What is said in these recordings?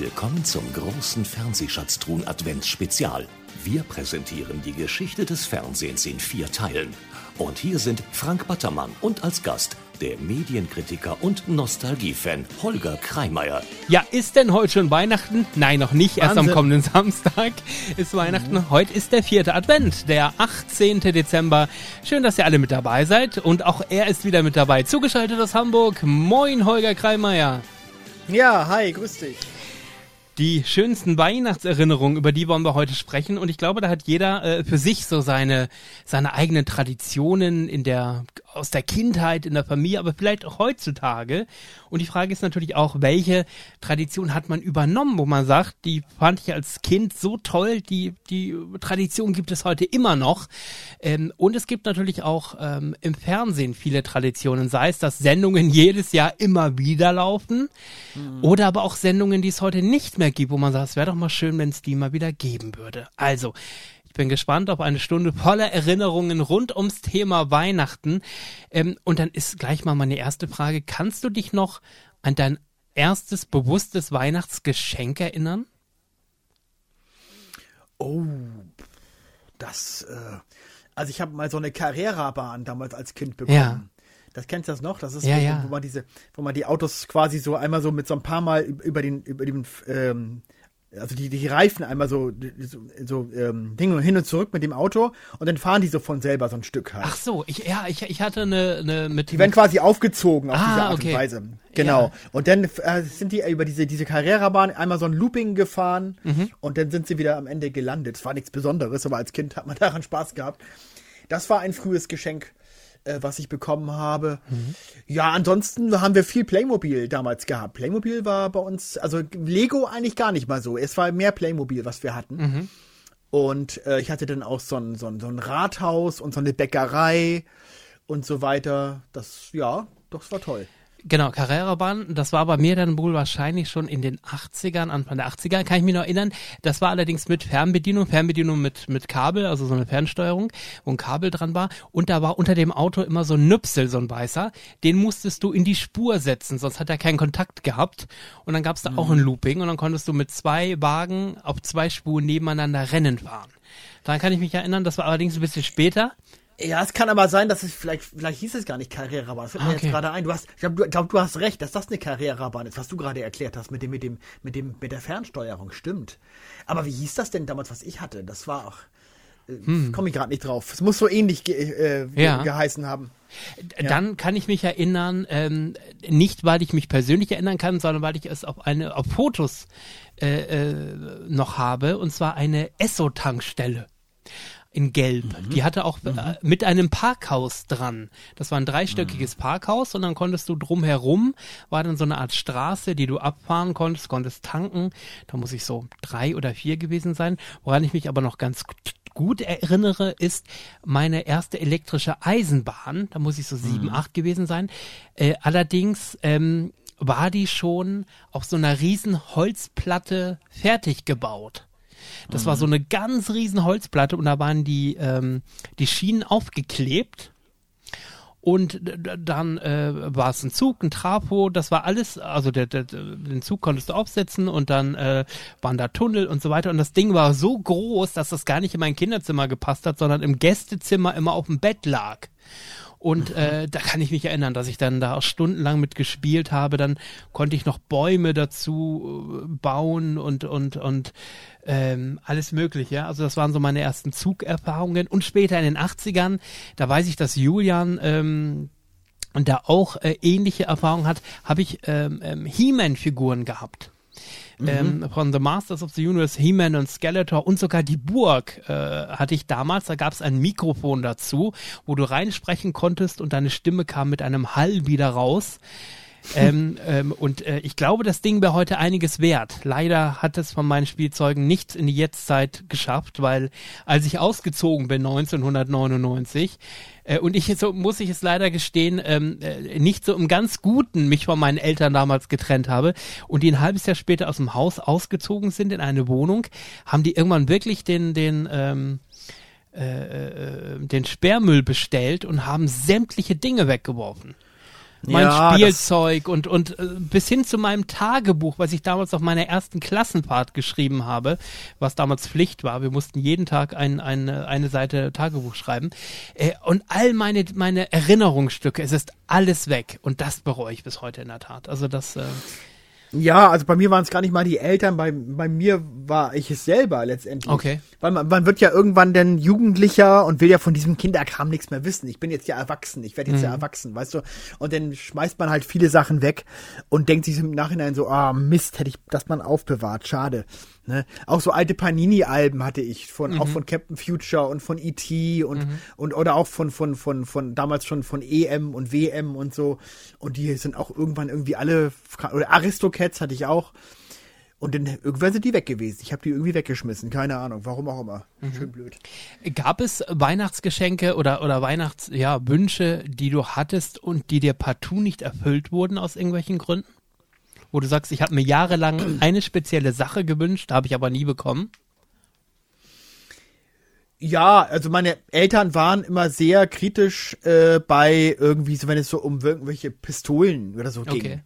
Willkommen zum großen Fernsehschatztruhen Adventsspezial. Wir präsentieren die Geschichte des Fernsehens in vier Teilen. Und hier sind Frank Battermann und als Gast der Medienkritiker und Nostalgiefan Holger Kreimeier. Ja, ist denn heute schon Weihnachten? Nein, noch nicht. Erst Wahnsinn. am kommenden Samstag ist Weihnachten. Mhm. Heute ist der vierte Advent, der 18. Dezember. Schön, dass ihr alle mit dabei seid. Und auch er ist wieder mit dabei. Zugeschaltet aus Hamburg. Moin, Holger Kreimeier. Ja, hi, grüß dich. Die schönsten Weihnachtserinnerungen, über die wollen wir heute sprechen. Und ich glaube, da hat jeder äh, für sich so seine, seine eigenen Traditionen in der, aus der Kindheit, in der Familie, aber vielleicht auch heutzutage. Und die Frage ist natürlich auch, welche Tradition hat man übernommen, wo man sagt, die fand ich als Kind so toll, die, die Tradition gibt es heute immer noch. Ähm, und es gibt natürlich auch ähm, im Fernsehen viele Traditionen, sei es, dass Sendungen jedes Jahr immer wieder laufen oder aber auch Sendungen, die es heute nicht mehr gibt, wo man sagt, es wäre doch mal schön, wenn es die mal wieder geben würde. Also, bin gespannt auf eine Stunde voller Erinnerungen rund ums Thema Weihnachten. Ähm, und dann ist gleich mal meine erste Frage. Kannst du dich noch an dein erstes bewusstes Weihnachtsgeschenk erinnern? Oh, das, äh, also ich habe mal so eine Carrera-Bahn damals als Kind bekommen. Ja. Das kennst du das noch? Das ist, Ja, wo, ja. wo man diese, wo man die Autos quasi so einmal so mit so ein paar Mal über den, über den, ähm, also die, die Reifen einmal so, so, so ähm, Ding hin und zurück mit dem Auto und dann fahren die so von selber so ein Stück halt. Ach so, ich, ja, ich, ich hatte eine, eine mit Die werden quasi aufgezogen auf Ah, diese Art okay. und Weise. Genau. Ja. Und dann äh, sind die über diese, diese Carrera-Bahn einmal so ein Looping gefahren Mhm. und dann sind sie wieder am Ende gelandet. Es war nichts Besonderes, aber als Kind hat man daran Spaß gehabt. Das war ein frühes Geschenk, äh, was ich bekommen habe. Mhm. Ja, ansonsten haben wir viel Playmobil damals gehabt. Playmobil war bei uns, also Lego eigentlich gar nicht mal so. Es war mehr Playmobil, was wir hatten. Mhm. Und äh, ich hatte dann auch so ein, so, ein, so ein Rathaus und so eine Bäckerei und so weiter. Das, ja, doch, das war toll. Genau, Carrera-Bahn, das war bei mir dann wohl wahrscheinlich schon in den 80ern, Anfang der 80er, kann ich mich noch erinnern. Das war allerdings mit Fernbedienung, Fernbedienung mit, mit Kabel, also so eine Fernsteuerung, wo ein Kabel dran war. Und da war unter dem Auto immer so ein Nüpsel, so ein weißer. Den musstest du in die Spur setzen, sonst hat er keinen Kontakt gehabt. Und dann gab's da auch ein Looping und dann konntest du mit zwei Wagen auf zwei Spuren nebeneinander Rennen fahren. Daran kann ich mich erinnern, das war allerdings ein bisschen später. Ja, es kann aber sein, dass es vielleicht, vielleicht hieß es gar nicht Carrera-Bahn. Das fällt mir Ah, okay. jetzt gerade ein. Du hast, ich glaube, du, glaub, du hast recht, dass das eine Carrera-Bahn ist, was du gerade erklärt hast mit dem, mit dem, mit dem, mit der Fernsteuerung. Stimmt. Aber wie hieß das denn damals, was ich hatte? Das war auch, äh, komme ich gerade nicht drauf. Es muss so ähnlich ge, äh, Hm. Ja. geheißen haben. Dann kann ich mich erinnern, ähm, nicht weil ich mich persönlich erinnern kann, sondern weil ich es auf eine auf Fotos äh, äh, noch habe, und zwar eine Esso-Tankstelle in Gelb. Die hatte auch äh, mit einem Parkhaus dran. Das war ein dreistöckiges Parkhaus und dann konntest du drumherum, war dann so eine Art Straße, die du abfahren konntest, konntest tanken. Da muss ich so drei oder vier gewesen sein. Woran ich mich aber noch ganz gut erinnere, ist meine erste elektrische Eisenbahn. Da muss ich so sieben, acht gewesen sein. Äh, allerdings ähm, war die schon auf so einer riesen Holzplatte fertig gebaut. Das war so eine ganz riesen Holzplatte und da waren die, ähm, die Schienen aufgeklebt. Und dann äh, war es ein Zug, ein Trafo, das war alles, also der, der, den Zug konntest du aufsetzen und dann äh, waren da Tunnel und so weiter. Und das Ding war so groß, dass das gar nicht in mein Kinderzimmer gepasst hat, sondern im Gästezimmer immer auf dem Bett lag. Und äh, da kann ich mich erinnern, dass ich dann da auch stundenlang mit gespielt habe. Dann konnte ich noch Bäume dazu äh, bauen und und und ähm, alles Mögliche. Also das waren so meine ersten Zugerfahrungen. Und später in den 80ern, da weiß ich, dass Julian ähm, da auch äh, ähnliche Erfahrungen hat, habe ich ähm, ähm, He-Man-Figuren gehabt. Ähm, von The Masters of the Universe, He-Man und Skeletor und sogar die Burg äh, hatte ich damals. Da gab es ein Mikrofon dazu, wo du reinsprechen konntest und deine Stimme kam mit einem Hall wieder raus. Ähm, ähm, und äh, ich glaube, das Ding wäre heute einiges wert. Leider hat es von meinen Spielzeugen nicht in die Jetztzeit geschafft, weil als ich ausgezogen bin 1999 äh, und ich so muss ich es leider gestehen, ähm, äh, nicht so im ganz Guten mich von meinen Eltern damals getrennt habe und die ein halbes Jahr später aus dem Haus ausgezogen sind in eine Wohnung, haben die irgendwann wirklich den den ähm, äh, äh, den Sperrmüll bestellt und haben sämtliche Dinge weggeworfen. Mein Ja, Spielzeug und, und äh, bis hin zu meinem Tagebuch, was ich damals auf meiner ersten Klassenfahrt geschrieben habe, was damals Pflicht war. Wir mussten jeden Tag ein, ein, eine Seite Tagebuch schreiben. Äh, und all meine, meine Erinnerungsstücke, es ist alles weg. Und das bereue ich bis heute in der Tat. Also das, äh, Ja, also bei mir waren es gar nicht mal die Eltern, bei, bei mir war ich es selber letztendlich. Okay. Weil man, man wird ja irgendwann dann Jugendlicher und will ja von diesem Kinderkram nichts mehr wissen. Ich bin jetzt ja erwachsen, ich werde jetzt ja erwachsen, weißt du? Und dann schmeißt man halt viele Sachen weg und denkt sich im Nachhinein so, ah Mist, hätte ich das mal aufbewahrt, schade. Ne? Auch so alte Panini-Alben hatte ich, von, auch von Captain Future und von E.T. und, und oder auch von, von, von, von damals schon von EM und WM und so. Und die sind auch irgendwann irgendwie alle, oder Aristocats hatte ich auch. Und dann irgendwann sind die weg gewesen. Ich habe die irgendwie weggeschmissen. Keine Ahnung, warum auch immer. Schön blöd. Gab es Weihnachtsgeschenke oder, oder Weihnachts, ja, Wünsche, die du hattest und die dir partout nicht erfüllt wurden aus irgendwelchen Gründen? Wo du sagst, ich habe mir jahrelang eine spezielle Sache gewünscht, habe ich aber nie bekommen. Ja, also meine Eltern waren immer sehr kritisch äh, bei irgendwie, so wenn es so um irgendwelche Pistolen oder so ging. Okay.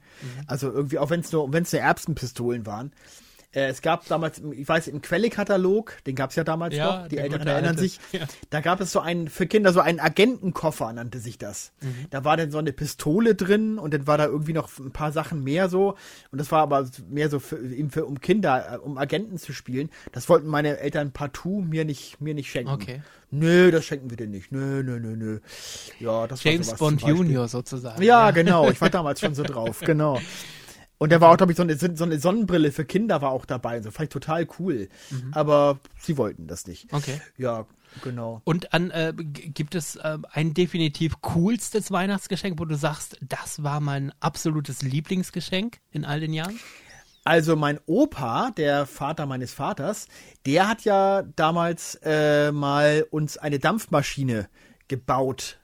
Also irgendwie, auch wenn es nur, wenn es nur Erbsenpistolen waren. Äh, es gab damals, ich weiß, im Quellekatalog, den gab es ja damals Ja, noch, die Eltern erinnern sich, Ja. da gab es so einen, für Kinder so einen Agentenkoffer, nannte sich das. Da war dann so eine Pistole drin und dann war da irgendwie noch ein paar Sachen mehr so. Und das war aber mehr so für, eben für um Kinder, äh, um Agenten zu spielen. Das wollten meine Eltern partout mir nicht, mir nicht schenken. Okay. Nö, das schenken wir dir nicht. Nö, nö, nö, nö. Ja, das war James sowas Bond. Junior sozusagen. Ja, genau. Ich war damals schon so drauf, genau. Und da war auch, glaube ich, so eine, so eine Sonnenbrille für Kinder war auch dabei. So fand ich total cool. Aber sie wollten das nicht. Okay. Ja, genau. Und an, äh, gibt es äh, ein definitiv coolstes Weihnachtsgeschenk, wo du sagst, das war mein absolutes Lieblingsgeschenk in all den Jahren? Also mein Opa, der Vater meines Vaters, der hat ja damals äh, mal uns eine Dampfmaschine gebaut.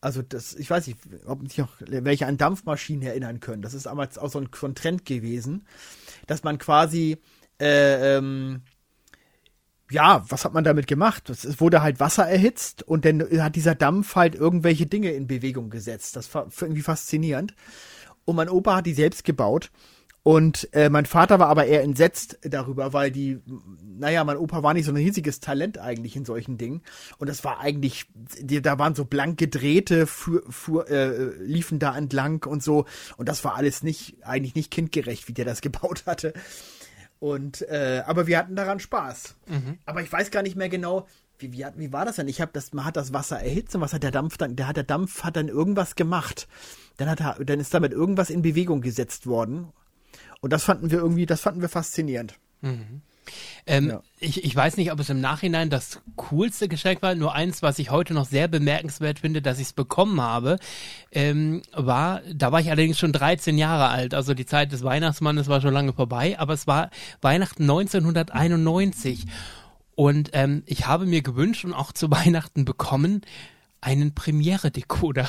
Also das, ich weiß nicht, ob sich noch welche an Dampfmaschinen erinnern können. Das ist damals auch so ein, so ein Trend gewesen, dass man quasi äh, ähm, ja, was hat man damit gemacht? Es es wurde halt Wasser erhitzt und dann hat dieser Dampf halt irgendwelche Dinge in Bewegung gesetzt. Das war irgendwie faszinierend. Und mein Opa hat die selbst gebaut. Und äh, mein Vater war aber eher entsetzt darüber, weil die, naja, mein Opa war nicht so ein riesiges Talent eigentlich in solchen Dingen. Und das war eigentlich, die, da waren so blanke Drähte, fuhr, fuhr, äh, liefen da entlang und so. Und das war alles nicht, eigentlich nicht kindgerecht, wie der das gebaut hatte. Und äh, aber wir hatten daran Spaß. Aber ich weiß gar nicht mehr genau, wie, wie, wie war das denn? Ich habe das, man hat das Wasser erhitzt und was hat der Dampf dann? Der hat der Dampf hat dann irgendwas gemacht. Dann hat er, dann ist damit irgendwas in Bewegung gesetzt worden. Und das fanden wir irgendwie, das fanden wir faszinierend. Ähm, Ja. ich, ich weiß nicht, ob es im Nachhinein das coolste Geschenk war. Nur eins, was ich heute noch sehr bemerkenswert finde, dass ich es bekommen habe, ähm, war, da war ich allerdings schon 13 Jahre alt. Also die Zeit des Weihnachtsmannes war schon lange vorbei, aber es war Weihnachten 1991. Und ähm, ich habe mir gewünscht und auch zu Weihnachten bekommen, einen Premiere-Decoder.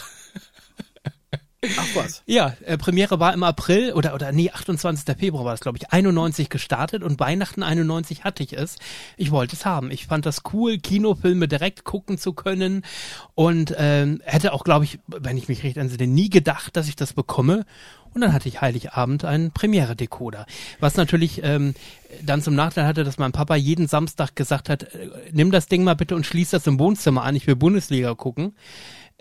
Ach was. Ja, äh, Premiere war im April oder oder nee, 28. Februar war das, glaube ich, 91 gestartet und Weihnachten 91 hatte ich es. Ich wollte es haben. Ich fand das cool, Kinofilme direkt gucken zu können und ähm, hätte auch, glaube ich, wenn ich mich recht entsinne, nie gedacht, dass ich das bekomme. Und dann hatte ich Heiligabend einen Premiere-Decoder. Was natürlich ähm, dann zum Nachteil hatte, dass mein Papa jeden Samstag gesagt hat, äh, nimm das Ding mal bitte und schließ das im Wohnzimmer an, ich will Bundesliga gucken.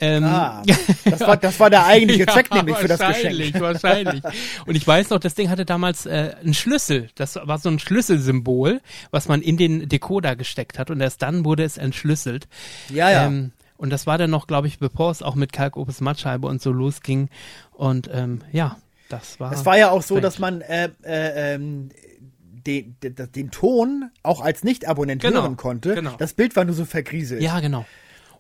Ähm, Ah, das war, das war der eigentliche Ja, Zweck nämlich für das wahrscheinlich, Geschenk. Wahrscheinlich. Und ich weiß noch, das Ding hatte damals äh, einen Schlüssel. Das war so ein Schlüsselsymbol, was man in den Decoder gesteckt hat. Und erst dann wurde es entschlüsselt. Ja, ja. Ähm, und das war dann noch, glaube ich, bevor es auch mit Kalkopus Mattscheibe und so losging. Und ähm, ja, das war. Es war ja auch so, strange. dass man äh, äh, ähm, den, den, den Ton auch als Nicht-Abonnent Genau, hören konnte. genau. Das Bild war nur so vergrieselt. Ja, genau.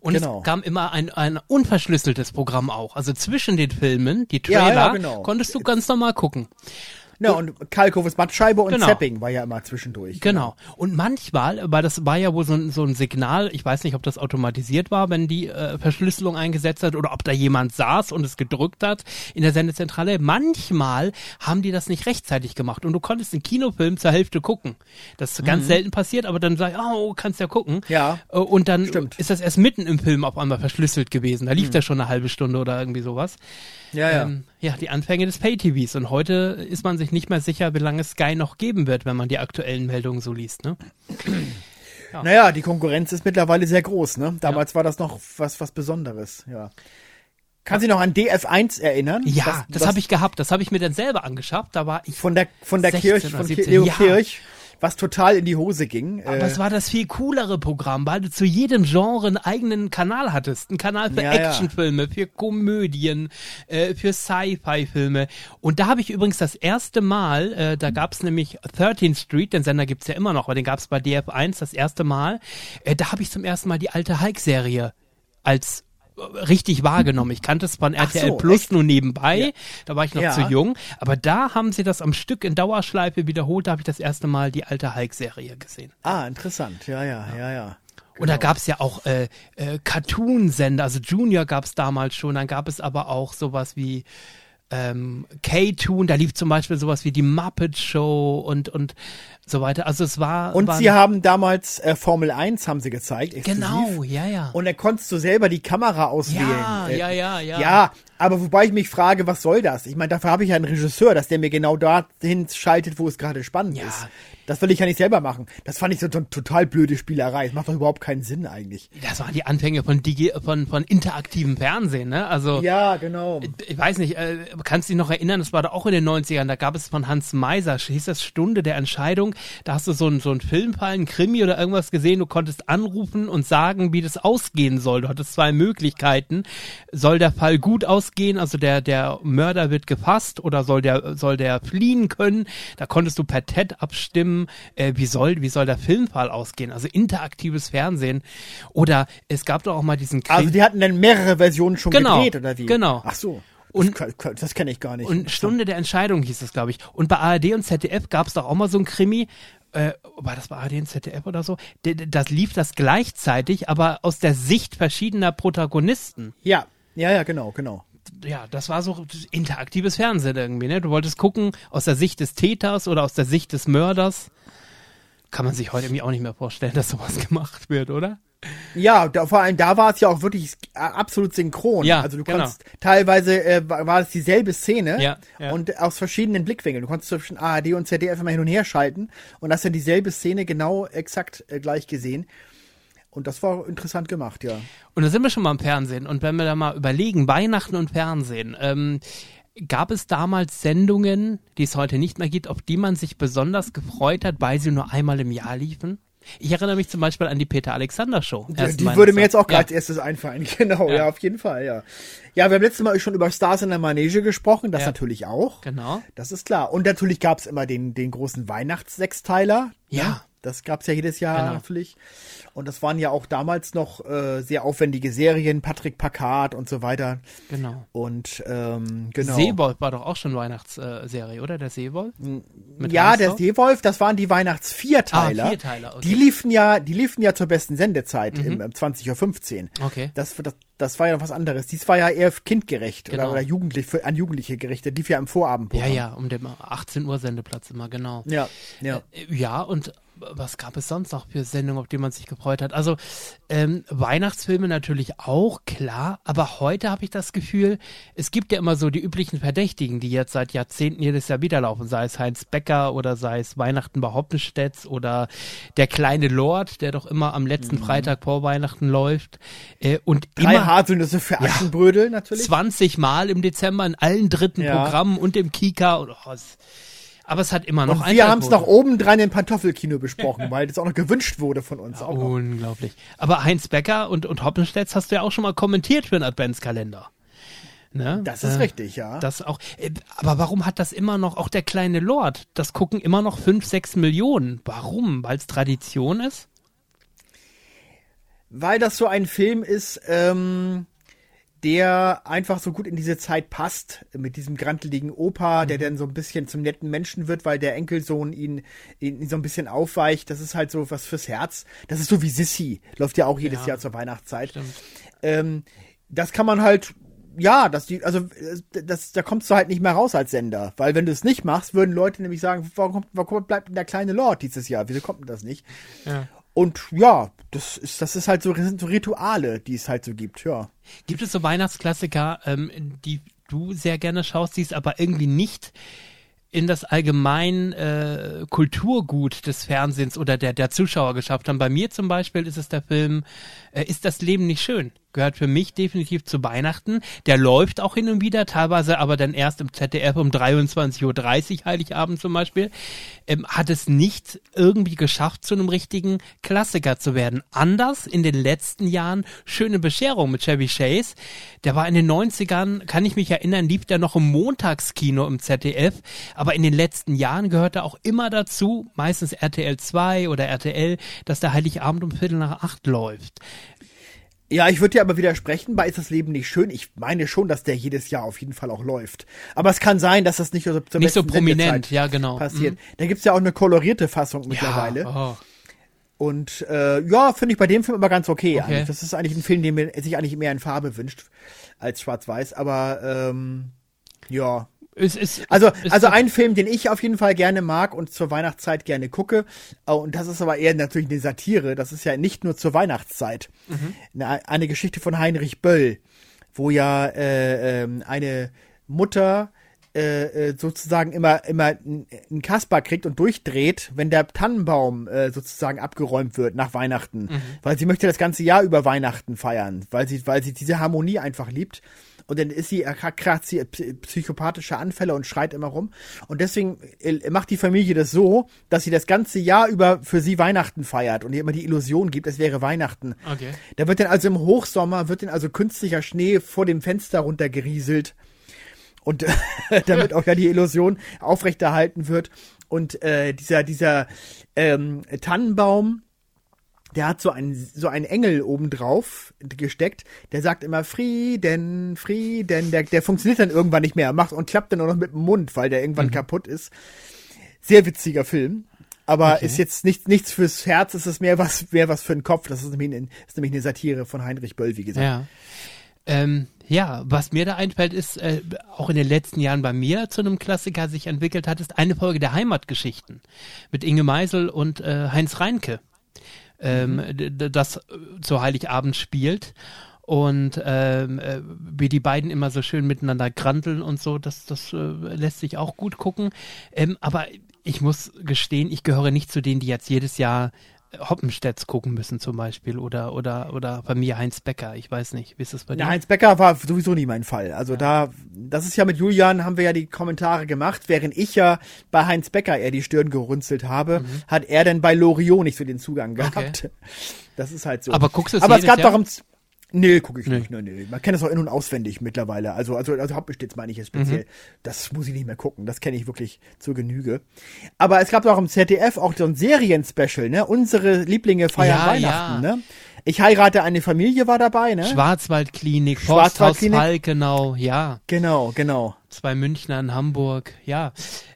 Und Genau. es kam immer ein, ein unverschlüsseltes Programm auch. Also zwischen den Filmen, die Ja, Trailer, ja, genau. konntest du ganz normal gucken. Ja, und Kalkofes Mattscheibe und Genau. Zapping war ja immer zwischendurch. Genau. Und manchmal, weil das war ja wohl so ein, so ein Signal, ich weiß nicht, ob das automatisiert war, wenn die äh, Verschlüsselung eingesetzt hat oder ob da jemand saß und es gedrückt hat in der Sendezentrale. Manchmal haben die das nicht rechtzeitig gemacht und du konntest einen Kinofilm zur Hälfte gucken. Das ist ganz selten passiert, aber dann sag ich, oh, kannst ja gucken. Mhm. Ja. Äh, Und dann Stimmt. ist das erst mitten im Film auf einmal verschlüsselt gewesen. Da lief der schon eine halbe Stunde oder irgendwie sowas. Ja, ja. Ähm, ja, die Anfänge des Pay-TVs. Und heute ist man sich nicht mehr sicher, wie lange es Sky noch geben wird, wenn man die aktuellen Meldungen so liest. Ne? Naja, die Konkurrenz ist mittlerweile sehr groß, ne? Damals war das noch was, was Besonderes, ja. Kann sich noch an DF1 erinnern? Ja, das, habe ich gehabt. Das habe ich mir dann selber angeschafft. Da war ich. von der von der 16 Kirche von 17. Leo Ja. Was total in die Hose ging. Aber Äh, es war das viel coolere Programm, weil du zu jedem Genre einen eigenen Kanal hattest. Einen Kanal für Ja, ja. Actionfilme, für Komödien, äh, für Sci-Fi-Filme. Und da habe ich übrigens das erste Mal, äh, da gab es nämlich 13th Street, den Sender gibt's ja immer noch, aber den gab es bei DF1 das erste Mal. Äh, da habe ich zum ersten Mal die alte Hulk-Serie als richtig wahrgenommen. Ich kannte es von RTL so, Plus echt? nur nebenbei. Ja. Da war ich noch Ja. zu jung. Aber da haben sie das am Stück in Dauerschleife wiederholt. Da habe ich das erste Mal die alte Hulk-Serie gesehen. ah, interessant. Ja, ja, ja, ja. Und da gab's ja auch äh, äh, Cartoon-Sender, also Junior gab's damals schon, dann gab es aber auch sowas wie ähm, K-Toon, da lief zum Beispiel sowas wie die Muppet Show und und so weiter. Also es war Und waren, sie haben damals äh, Formel 1 haben sie gezeigt. Exklusiv. genau, ja ja. Und da konntest du selber die Kamera auswählen. Ja, Äh, ja, ja, ja. Ja, aber wobei ich mich frage, was soll das? Ich meine, dafür habe ich ja einen Regisseur, dass der mir genau dahin schaltet, wo es gerade spannend Ja. ist. Das will ich ja nicht selber machen. Das fand ich so eine total blöde Spielerei. Das macht doch überhaupt keinen Sinn eigentlich. Das waren die Anfänge von Digi von von interaktivem Fernsehen, ne? Also Ja, genau. ich weiß nicht, äh, kannst du dich noch erinnern, das war da auch in den 90ern, da gab es von Hans Meiser, hieß das Stunde der Entscheidung, da hast du so einen so einen Filmfall, einen Krimi oder irgendwas gesehen, du konntest anrufen und sagen, wie das ausgehen soll. Du hattest zwei Möglichkeiten. Soll der Fall gut ausgehen, also der, der Mörder wird gefasst oder soll der, soll der fliehen können? Da konntest du per TED abstimmen, äh, wie soll, wie soll der Filmfall ausgehen? Also interaktives Fernsehen. Oder es gab doch auch mal diesen Krimi. Also die hatten dann mehrere Versionen schon Genau, gedreht, oder wie? genau. Ach so. Und- das, kann- das kenne ich gar nicht. Und Stunde der Entscheidung hieß es, glaube ich. Und bei ARD und ZDF gab es doch auch mal so ein Krimi. Äh, war das bei ARD und ZDF oder so? Das lief das gleichzeitig, aber aus der Sicht verschiedener Protagonisten. ja, ja, ja, genau, genau. Ja, das war so interaktives Fernsehen irgendwie, ne? Du wolltest gucken aus der Sicht des Täters oder aus der Sicht des Mörders. Kann man sich heute irgendwie auch nicht mehr vorstellen, dass sowas gemacht wird, oder? Ja, da, vor allem da war es ja auch wirklich äh, absolut synchron. Ja, also du genau. konntest teilweise äh, war, war es dieselbe Szene Ja, ja. und aus verschiedenen Blickwinkeln. Du konntest zwischen ARD und ZDF immer hin und her schalten und hast dann dieselbe Szene genau exakt äh, gleich gesehen. Und das war interessant gemacht, ja. Und da sind wir schon mal im Fernsehen. Und wenn wir da mal überlegen, Weihnachten und Fernsehen, ähm, gab es damals Sendungen, die es heute nicht mehr gibt, auf die man sich besonders gefreut hat, weil sie nur einmal im Jahr liefen? Ich erinnere mich zum Beispiel an die Peter Alexander Show. Die, die würde mir jetzt auch gerade als erstes einfallen. Genau, ja. Ja. auf jeden Fall, ja. Ja, wir haben letztes Mal schon über Stars in der Manege gesprochen, das Ja. natürlich auch. Genau. Das ist klar. Und natürlich gab's immer den, den großen Weihnachtssechsteiler. Ja. Das gab's ja jedes Jahr Genau. natürlich. Und das waren ja auch damals noch äh, sehr aufwendige Serien, Patrick Packard und so weiter. Genau. Und ähm, genau. Seewolf war doch auch schon Weihnachtsserie, oder? Der Seewolf? Mit ja, der Hansdorf? Seewolf, das waren die Weihnachtsvierteiler. Ah, Vierteiler, okay. Mhm. Die liefen ja, die liefen ja zur besten Sendezeit im, um 20.15 Uhr. Okay. Das, das, das war ja was anderes. Dies war ja eher kindgerecht oder, Genau. oder jugendlich, für, an Jugendliche gerichtet. Lief ja im Ja, Vorabendprogramm. ja, um den 18 Uhr Sendeplatz immer, genau. Ja, ja. Äh, Ja, und was gab es sonst noch für Sendungen, auf die man sich gefreut hat? Also ähm, Weihnachtsfilme natürlich auch, klar, aber heute habe ich das Gefühl, es gibt ja immer so die üblichen Verdächtigen, die jetzt seit Jahrzehnten jedes Jahr wieder laufen, sei es Heinz Becker oder sei es Weihnachten bei Hoppenstedt oder der kleine Lord, der doch immer am letzten Freitag vor Weihnachten läuft. Äh, und Mhm. Drei immer Haselnüsse für Aschenbrödel natürlich. 20 Mal im Dezember in allen dritten Ja. Programmen und im Kika. Und, oh, es, aber es hat immer noch Und wir haben es noch obendrein im Pantoffelkino besprochen, weil das auch noch gewünscht wurde von uns. Auch noch. Unglaublich. Aber Heinz Becker und, und Hoppenstedt hast du ja auch schon mal kommentiert für einen Adventskalender. Ne? Das ist Äh, richtig, ja. Das auch. äh, Aber warum hat das immer noch, auch der kleine Lord, das gucken immer noch fünf, sechs Millionen. Warum? Weil es Tradition ist? Weil das so ein Film ist, ähm, der einfach so gut in diese Zeit passt, mit diesem granteligen Opa, der dann so ein bisschen zum netten Menschen wird, weil der Enkelsohn ihn, ihn so ein bisschen aufweicht. Das ist halt so was fürs Herz. Das ist so wie Sissy, läuft ja auch jedes Ja. Jahr zur Weihnachtszeit. Ähm, das kann man halt, ja, das die, also das, da kommst du halt nicht mehr raus als Sender, weil wenn du es nicht machst, würden Leute nämlich sagen, warum, kommt, warum bleibt denn der kleine Lord dieses Jahr? Wieso kommt denn das nicht? Ja. Und ja, das ist, das ist halt so, sind so Rituale, die es halt so gibt, ja. Gibt es so Weihnachtsklassiker, ähm, die du sehr gerne schaust, die es aber irgendwie nicht in das allgemein äh, Kulturgut des Fernsehens oder der, der Zuschauer geschafft haben? Bei mir zum Beispiel ist es der Film äh, Ist das Leben nicht schön? Gehört für mich definitiv zu Weihnachten. Der läuft auch hin und wieder, teilweise aber dann erst im ZDF um 23.30 Uhr, Heiligabend zum Beispiel. Ähm, hat es nicht irgendwie geschafft, zu einem richtigen Klassiker zu werden. Anders in den letzten Jahren Schöne Bescherung mit Chevy Chase. Der war in den 90ern, kann ich mich erinnern, lief der noch im Montagskino im ZDF. Aber in den letzten Jahren gehörte auch immer dazu, meistens RTL 2 oder RTL, dass der Heiligabend um Viertel nach acht läuft. Ja, ich würde dir aber widersprechen, bei ist das Leben nicht schön. Ich meine schon, dass der jedes Jahr auf jeden Fall auch läuft. Aber es kann sein, dass das nicht so, zur Nicht so prominent, ja, genau. passiert. Da gibt's ja auch eine kolorierte Fassung mittlerweile. Ja, oh. Und äh, ja, finde ich bei dem Film aber ganz okay, Okay. Das ist eigentlich ein Film, den man sich eigentlich mehr in Farbe wünscht als schwarz-weiß. Aber ähm, ja. Es ist, Also, es also ein Film, den ich auf jeden Fall gerne mag und zur Weihnachtszeit gerne gucke. Oh, und das ist aber eher natürlich eine Satire. Das ist ja nicht nur zur Weihnachtszeit. Eine, eine Geschichte von Heinrich Böll, wo ja äh, ähm, eine Mutter äh, äh, sozusagen immer immer einen Kasper kriegt und durchdreht, wenn der Tannenbaum äh, sozusagen abgeräumt wird nach Weihnachten, weil sie möchte das ganze Jahr über Weihnachten feiern, weil sie weil sie diese Harmonie einfach liebt. Und dann ist sie, äh, kriegt sie psy- psychopathische Anfälle und schreit immer rum. Und deswegen äh, macht die Familie das so, dass sie das ganze Jahr über für sie Weihnachten feiert und ihr immer die Illusion gibt, es wäre Weihnachten. Okay. Da wird dann also im Hochsommer, wird dann also künstlicher Schnee vor dem Fenster runtergerieselt. Und äh, damit auch ja die Illusion aufrechterhalten wird. Und äh, dieser, dieser ähm, Tannenbaum, der hat so einen, so einen Engel obendrauf gesteckt, der sagt immer Frieden, Frieden, der, der funktioniert dann irgendwann nicht mehr, macht und klappt dann nur noch mit dem Mund, weil der irgendwann kaputt ist. Sehr witziger Film. Aber Okay. ist jetzt nicht, nichts fürs Herz, es ist mehr was, mehr was für den Kopf. Das ist nämlich, ein, ist nämlich eine Satire von Heinrich Böll, wie gesagt. Ja. Ähm, ja, was mir da einfällt, ist, äh, auch in den letzten Jahren bei mir zu einem Klassiker sich entwickelt hat, ist eine Folge der Heimatgeschichten mit Inge Meisel und äh, Heinz Reinke, ähm, d- das äh, zu Heiligabend spielt. Und ähm, äh, wie die beiden immer so schön miteinander granteln und so, das, das äh, lässt sich auch gut gucken. Ähm, aber ich muss gestehen, ich gehöre nicht zu denen, die jetzt jedes Jahr Hoppenstedts gucken müssen zum Beispiel oder oder oder bei mir Heinz Becker. Ich weiß nicht, wie ist das bei dir? Ja, Heinz Becker war sowieso nie mein Fall. Also da, das ist ja mit Julian, haben wir ja die Kommentare gemacht, während ich ja bei Heinz Becker eher die Stirn gerunzelt habe, hat er dann bei Loriot nicht so den Zugang gehabt. Mhm. Okay. Das ist halt so. Aber guckst du es Aber es gab Jahr? doch im Nee, gucke ich Nee. nicht. Nee, nee. Man kennt es auch in- und auswendig mittlerweile. Also, also, also Hauptbestitz meine ich jetzt speziell. Mhm. Das muss ich nicht mehr gucken. Das kenne ich wirklich zur Genüge. Aber es gab doch im ZDF auch so ein Serien-Special, ne? Unsere Lieblinge feiern Ja, Weihnachten, ja. ne? Ich heirate eine Familie war dabei, ne? Schwarzwaldklinik, Schwarzwaldklinik. Falkenau, ja. Genau, genau. Zwei Münchner in Hamburg, ja.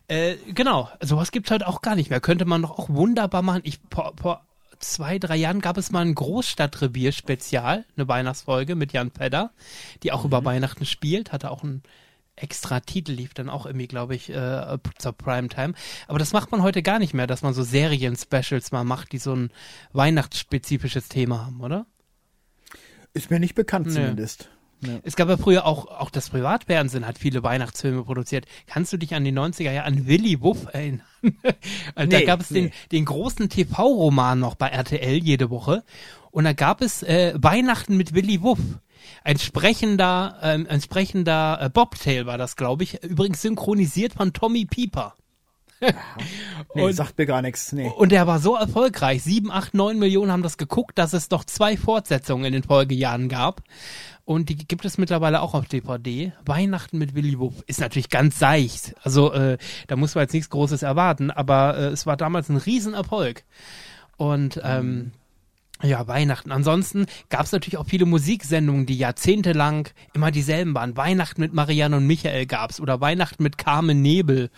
Äh, genau, sowas gibt's heute auch gar nicht mehr. Könnte man doch auch wunderbar machen. Ich, vor, vor zwei, drei Jahren gab es mal ein Großstadtrevier-Spezial, eine Weihnachtsfolge mit Jan Pedder, die auch über Weihnachten spielt, hatte auch einen extra Titel, lief dann auch irgendwie, glaube ich, äh, zur Primetime. Aber das macht man heute gar nicht mehr, dass man so Serien-Specials mal macht, die so ein weihnachtsspezifisches Thema haben, oder? Ist mir nicht bekannt Nee. zumindest. Es gab ja früher auch, auch das Privatfernsehen hat viele Weihnachtsfilme produziert. Kannst du dich an die 90er Jahre an Willy Wuff erinnern? Da Nee, gab es den, nee. den großen TV-Roman noch bei RTL jede Woche. Und da gab es äh, Weihnachten mit Willy Wuff. Ein sprechender, ähm, ein sprechender äh, Bobtail war das, glaube ich. Übrigens synchronisiert von Tommy Pieper. Nee, Und- sagt mir gar nichts. Nee. Und der war so erfolgreich. Sieben, acht, neun Millionen haben das geguckt, dass es doch zwei Fortsetzungen in den Folgejahren gab. Und die gibt es mittlerweile auch auf DVD. Weihnachten mit Willy Wuff ist natürlich ganz seicht. Also äh, da muss man jetzt nichts Großes erwarten, aber äh, es war damals ein Riesenerfolg. Und ähm, Ja, Weihnachten. Ansonsten gab es natürlich auch viele Musiksendungen, die jahrzehntelang immer dieselben waren. Weihnachten mit Marianne und Michael gab's oder Weihnachten mit Carmen Nebel.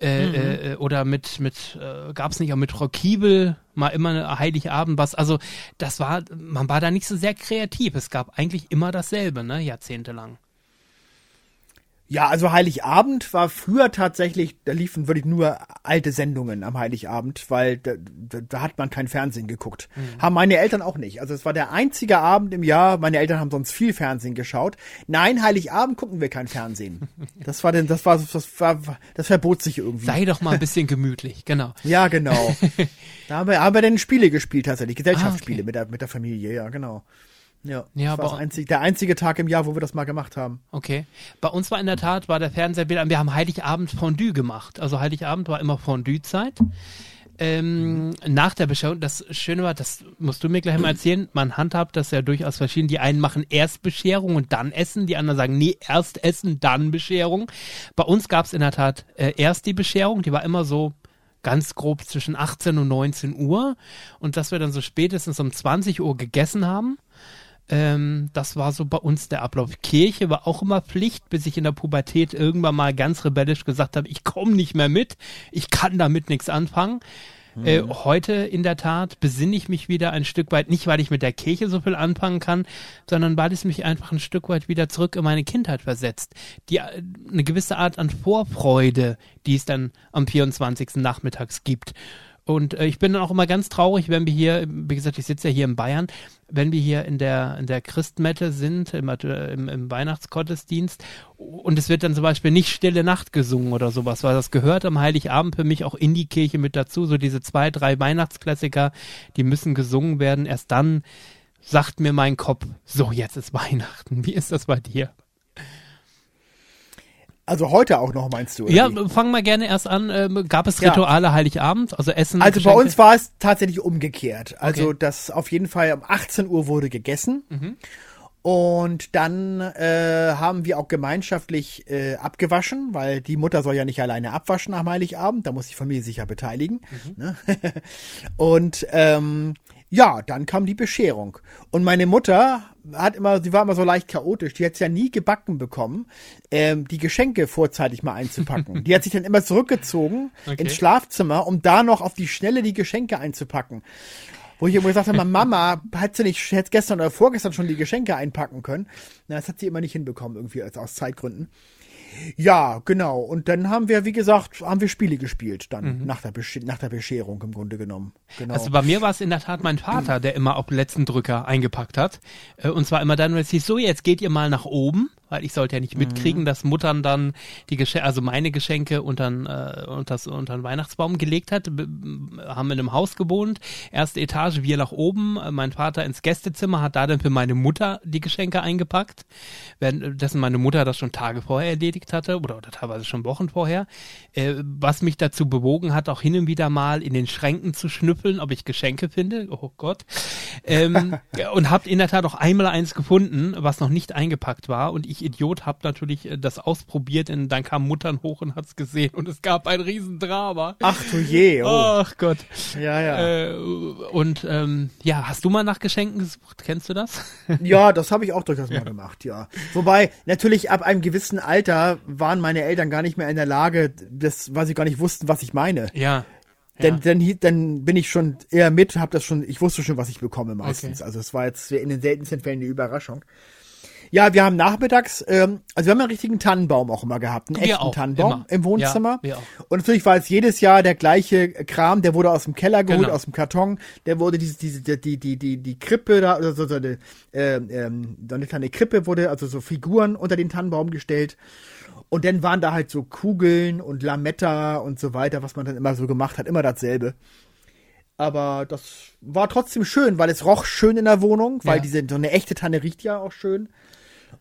Äh, mhm. äh, oder mit mit äh, gab es nicht auch mit Rockibel mal immer eine Heiligabend was also das war man war da nicht so sehr kreativ es gab eigentlich immer dasselbe ne jahrzehntelang ja, also Heiligabend war früher tatsächlich, da liefen wirklich nur alte Sendungen am Heiligabend, weil da, da, hat man kein Fernsehen geguckt. Mhm. Haben meine Eltern auch nicht. Also es war der einzige Abend im Jahr, meine Eltern haben sonst viel Fernsehen geschaut. Nein, Heiligabend gucken wir kein Fernsehen. Das war denn, das war, das war, das verbot sich irgendwie. Sei doch mal ein bisschen gemütlich, genau. ja, genau. Da haben wir, haben wir dann Spiele gespielt tatsächlich, Gesellschaftsspiele ah, okay. mit der, mit der Familie, ja, genau. Ja, ja das war einzig, der einzige Tag im Jahr, wo wir das mal gemacht haben. Okay. Bei uns war in der Tat, war der Fernseher wieder, wir haben Heiligabend Fondue gemacht. Also Heiligabend war immer Fondue-Zeit. Ähm, nach der Bescherung, das Schöne war, das musst du mir gleich mal erzählen, man handhabt das ja durchaus verschieden. Die einen machen erst Bescherung und dann Essen, die anderen sagen, nee, erst Essen, dann Bescherung. Bei uns gab es in der Tat äh, erst die Bescherung, die war immer so ganz grob zwischen 18 und 19 Uhr und dass wir dann so spätestens um 20 Uhr gegessen haben ähm, das war so bei uns der Ablauf. Kirche war auch immer Pflicht, bis ich in der Pubertät irgendwann mal ganz rebellisch gesagt habe, ich komme nicht mehr mit, ich kann damit nichts anfangen. Mhm. Äh, heute in der Tat besinne ich mich wieder ein Stück weit, nicht weil ich mit der Kirche so viel anfangen kann, sondern weil es mich einfach ein Stück weit wieder zurück in meine Kindheit versetzt. Die, äh, eine gewisse Art an Vorfreude, die es dann am 24. Nachmittags gibt. Und äh, ich bin dann auch immer ganz traurig, wenn wir hier, wie gesagt, ich sitze ja hier in Bayern, wenn wir hier in der, in der Christmette sind, im, äh, im, im Weihnachtsgottesdienst, und es wird dann zum Beispiel nicht Stille Nacht gesungen oder sowas, weil das gehört am Heiligabend für mich auch in die Kirche mit dazu. So diese zwei, drei Weihnachtsklassiker, die müssen gesungen werden. Erst dann sagt mir mein Kopf, so jetzt ist Weihnachten. Wie ist das bei dir? Also heute auch noch, meinst du? Ja, fangen wir gerne erst an. Ähm, gab es Rituale ja. Heiligabend, also Essen? Also Geschenke? bei uns war es tatsächlich umgekehrt. Also okay. das auf jeden Fall um 18 Uhr wurde gegessen. Mhm. Und dann äh, haben wir auch gemeinschaftlich äh, abgewaschen, weil die Mutter soll ja nicht alleine abwaschen am Heiligabend, da muss die Familie sich ja beteiligen. Mhm. Ne? und ähm, ja, dann kam die Bescherung. Und meine Mutter hat immer, sie war immer so leicht chaotisch, die hat es ja nie gebacken bekommen, ähm, die Geschenke vorzeitig mal einzupacken. die hat sich dann immer zurückgezogen okay. ins Schlafzimmer, um da noch auf die Schnelle die Geschenke einzupacken. Wo ich immer gesagt habe, Mama, hat sie nicht hätte gestern oder vorgestern schon die Geschenke einpacken können? Na, das hat sie immer nicht hinbekommen, irgendwie als aus Zeitgründen. Ja, genau. Und dann haben wir, wie gesagt, haben wir Spiele gespielt, dann mhm. nach, der nach der Bescherung im Grunde genommen. Genau. Also bei mir war es in der Tat mein Vater, der immer auf den letzten Drücker eingepackt hat. Äh, und zwar immer dann, wenn es hieß, so, jetzt geht ihr mal nach oben weil ich sollte ja nicht mitkriegen, mhm. dass Muttern dann die Geschenke, also meine Geschenke unter äh, unter, unter den Weihnachtsbaum gelegt hat. Haben in einem Haus gewohnt, erste Etage, wir nach oben, mein Vater ins Gästezimmer, hat da dann für meine Mutter die Geschenke eingepackt, währenddessen meine Mutter das schon Tage vorher erledigt hatte oder, oder teilweise schon Wochen vorher, äh, was mich dazu bewogen hat, auch hin und wieder mal in den Schränken zu schnüffeln, ob ich Geschenke finde, oh Gott, ähm, und habt in der Tat auch einmal eins gefunden, was noch nicht eingepackt war und ich ich Idiot habe natürlich äh, das ausprobiert und dann kam Muttern hoch und hat's gesehen und es gab ein Riesendrama. Ach du je. Oh. Ach Gott. Ja, ja. Äh, und ähm, ja, hast du mal nach Geschenken gesucht? Kennst du das? ja, das habe ich auch durchaus ja. mal gemacht, ja. Wobei, natürlich ab einem gewissen Alter waren meine Eltern gar nicht mehr in der Lage, das, weil sie gar nicht wussten, was ich meine. Ja. Denn, ja. dann, dann bin ich schon eher mit, hab das schon, ich wusste schon, was ich bekomme meistens. Okay. Also es war jetzt in den seltensten Fällen eine Überraschung. Ja, wir haben nachmittags, ähm, also wir haben einen richtigen Tannenbaum auch immer gehabt, einen wir echten auch, Tannenbaum immer. im Wohnzimmer. Ja, und natürlich war es jedes Jahr der gleiche Kram, der wurde aus dem Keller geholt, genau. aus dem Karton, der wurde diese, diese, die, die, die, die Krippe da, also so eine, äh, ähm, so eine kleine Krippe wurde, also so Figuren unter den Tannenbaum gestellt. Und dann waren da halt so Kugeln und Lametta und so weiter, was man dann immer so gemacht hat, immer dasselbe. Aber das war trotzdem schön, weil es roch schön in der Wohnung, weil ja. diese so eine echte Tanne riecht ja auch schön.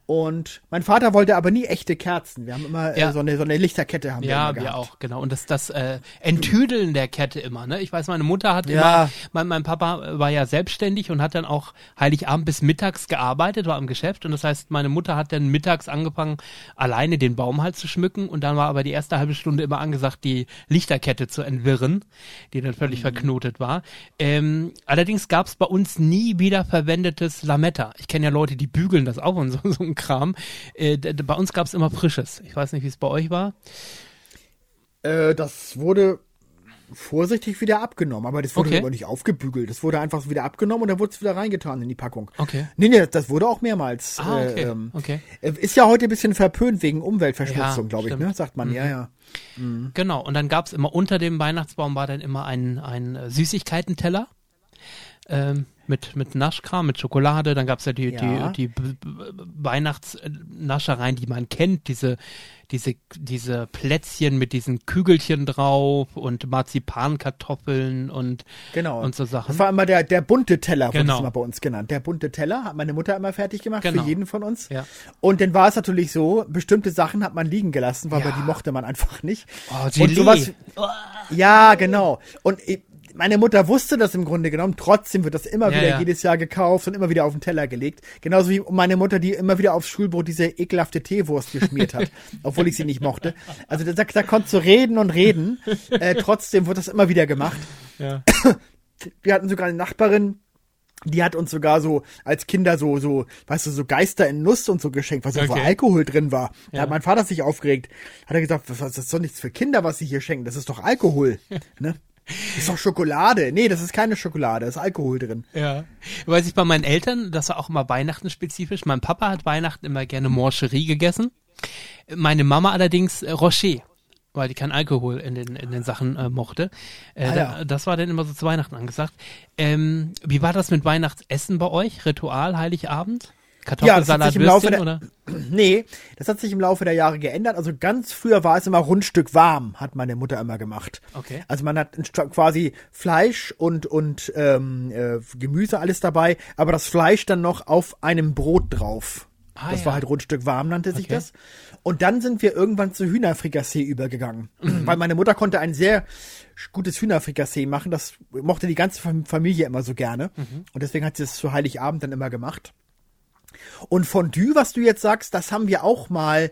Und mein Vater wollte aber nie echte Kerzen. Wir haben immer Ja. äh, so, eine, so eine Lichterkette haben wir Ja, wir auch, genau. Und das, das äh, Enttüdeln der Kette immer, ne? Ich weiß, meine Mutter hat Ja. immer, mein, mein Papa war ja selbstständig und hat dann auch Heiligabend bis mittags gearbeitet, war im Geschäft. Und das heißt, meine Mutter hat dann mittags angefangen, alleine den Baum halt zu schmücken. Und dann war aber die erste halbe Stunde immer angesagt, die Lichterkette zu entwirren, die dann Mhm. völlig verknotet war. Ähm, allerdings gab es bei uns nie wieder verwendetes Lametta. Ich kenne ja Leute, die bügeln das auch und so, so ein Kram. Äh, bei uns gab es immer frisches. Ich weiß nicht, wie es bei euch war. Äh, das wurde vorsichtig wieder abgenommen, aber das wurde Okay. aber nicht aufgebügelt. Das wurde einfach wieder abgenommen und dann wurde es wieder reingetan in die Packung. Okay. Nee, nee, das wurde auch mehrmals. Ah, okay, Äh, ähm, okay. äh, Ist ja heute ein bisschen verpönt wegen Umweltverschmutzung, Ja, glaube ich. Mhm. ne? Sagt man, ja, ja. Genau, und dann gab's immer unter dem Weihnachtsbaum war dann immer ein, ein Süßigkeitenteller ähm, mit, mit Naschkram, mit Schokolade. Dann gab's ja die, Ja. die, die Weihnachtsnaschereien, die man kennt, diese, diese, diese Plätzchen mit diesen Kügelchen drauf und Marzipankartoffeln und, Genau. und so Sachen. Das war immer der, der bunte Teller, wurde Genau. es immer bei uns genannt. Der bunte Teller hat meine Mutter immer fertig gemacht, Genau. für jeden von uns. Ja. Und dann war es natürlich so, bestimmte Sachen hat man liegen gelassen, weil Ja. die mochte man einfach nicht. Oh, Und Gelee. sowas, ja, genau. Und ich- meine Mutter wusste das im Grunde genommen. Trotzdem wird das immer Ja, wieder ja. jedes Jahr gekauft und immer wieder auf den Teller gelegt. Genauso wie meine Mutter, die immer wieder aufs Schulbrot diese ekelhafte Teewurst geschmiert hat, obwohl ich sie nicht mochte. Also da, da konntest du reden und reden. Äh, trotzdem wird das immer wieder gemacht. Ja. Wir hatten sogar eine Nachbarin, die hat uns sogar so als Kinder so, so, weißt du, so Geister in Nuss und so geschenkt, was okay. Okay. Alkohol drin war. Da Ja. hat mein Vater sich aufgeregt. Hat er gesagt, was, das ist doch nichts für Kinder, was sie hier schenken. Das ist doch Alkohol. ne? Das ist doch Schokolade. Nee, das ist keine Schokolade, da ist Alkohol drin. Ja. Weiß ich bei meinen Eltern, das war auch immer Weihnachten spezifisch. Mein Papa hat Weihnachten immer gerne Morcherie gegessen. Meine Mama allerdings äh, Rocher, weil die keinen Alkohol in den, in den Sachen äh, mochte. Äh, Ah, da, ja. das war dann immer so zu Weihnachten angesagt. Ähm, wie war das mit Weihnachtsessen bei euch? Ritual, Heiligabend? Ja, Kartoffelsalat, Laufe Würstchen, der, oder? Nee, das hat sich im Laufe der Jahre geändert. Also ganz früher war es immer Rundstück warm, hat meine Mutter immer gemacht. Okay. Also man hat quasi Fleisch und, und ähm, äh, Gemüse alles dabei, aber das Fleisch dann noch auf einem Brot drauf. Ah, das ja. war halt Rundstück warm, nannte sich Okay. das. Und dann sind wir irgendwann zu Hühnerfrikassee übergegangen. Mhm. Weil meine Mutter konnte ein sehr gutes Hühnerfrikassee machen. Das mochte die ganze Fam- Familie immer so gerne. Mhm. Und deswegen hat sie es zu Heiligabend dann immer gemacht. Und Fondue, was du jetzt sagst, das haben wir auch mal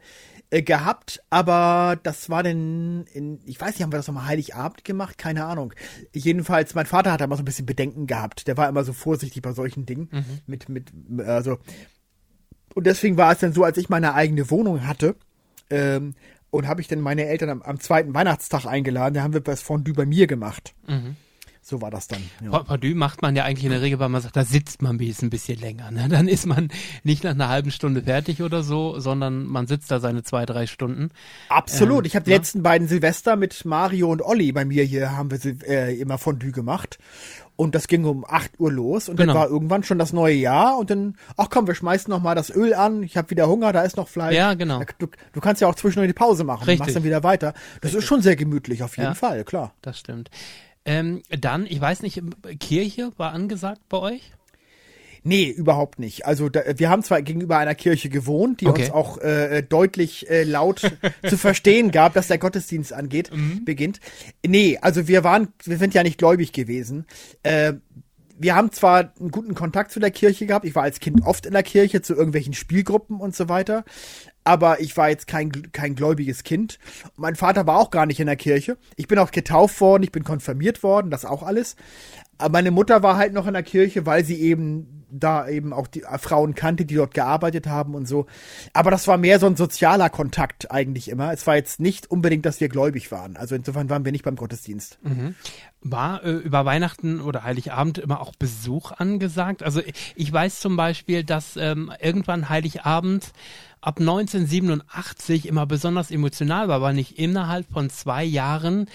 äh, gehabt, aber das war denn in, ich weiß nicht, haben wir das nochmal Heiligabend gemacht? Keine Ahnung. Jedenfalls, mein Vater hat da immer so ein bisschen Bedenken gehabt. Der war immer so vorsichtig bei solchen Dingen. Mit, mit, also, und deswegen war es dann so, als ich meine eigene Wohnung hatte, ähm, und habe ich dann meine Eltern am, am zweiten Weihnachtstag eingeladen, da haben wir das Fondue bei mir gemacht. So war das dann. Ja. Pa- Fondue macht man ja eigentlich in der Regel, weil man sagt, da sitzt man ein bisschen länger. Ne? Dann ist man nicht nach einer halben Stunde fertig oder so, sondern man sitzt da seine zwei, drei Stunden. Absolut. Ähm, ich habe die ja. letzten beiden Silvester mit Mario und Olli bei mir hier haben wir äh, immer Fondue gemacht. Und das ging um 8 Uhr los und Genau. dann war irgendwann schon das neue Jahr und dann, ach komm, wir schmeißen noch mal das Öl an. Ich habe wieder Hunger, da ist noch Fleisch. Ja, genau. Du, du kannst ja auch zwischendurch die Pause machen. Richtig. Machst dann wieder weiter. Das ist schon sehr gemütlich, auf jeden Ja. Fall, klar. Das stimmt. Ähm, dann, ich weiß nicht, Kirche war angesagt bei euch? Nee, überhaupt nicht. Also da, wir haben zwar gegenüber einer Kirche gewohnt, die Okay. uns auch äh, deutlich äh, laut zu verstehen gab, dass der Gottesdienst angeht, Mhm. beginnt. Nee, also wir waren, wir sind ja nicht gläubig gewesen. Äh, wir haben zwar einen guten Kontakt zu der Kirche gehabt, ich war als Kind oft in der Kirche zu irgendwelchen Spielgruppen und so weiter, aber ich war jetzt kein, kein gläubiges Kind. Mein Vater war auch gar nicht in der Kirche. Ich bin auch getauft worden, ich bin konfirmiert worden, das auch alles. Aber meine Mutter war halt noch in der Kirche, weil sie eben da eben auch die Frauen kannte, die dort gearbeitet haben und so. Aber das war mehr so ein sozialer Kontakt eigentlich immer. Es war jetzt nicht unbedingt, dass wir gläubig waren. Also insofern waren wir nicht beim Gottesdienst. War äh, über Weihnachten oder Heiligabend immer auch Besuch angesagt? Also ich, ich weiß zum Beispiel, dass ähm, irgendwann Heiligabend ab 1987 immer besonders emotional war, weil nicht innerhalb von zwei Jahren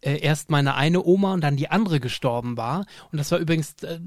äh, erst meine eine Oma und dann die andere gestorben war. Und das war übrigens äh,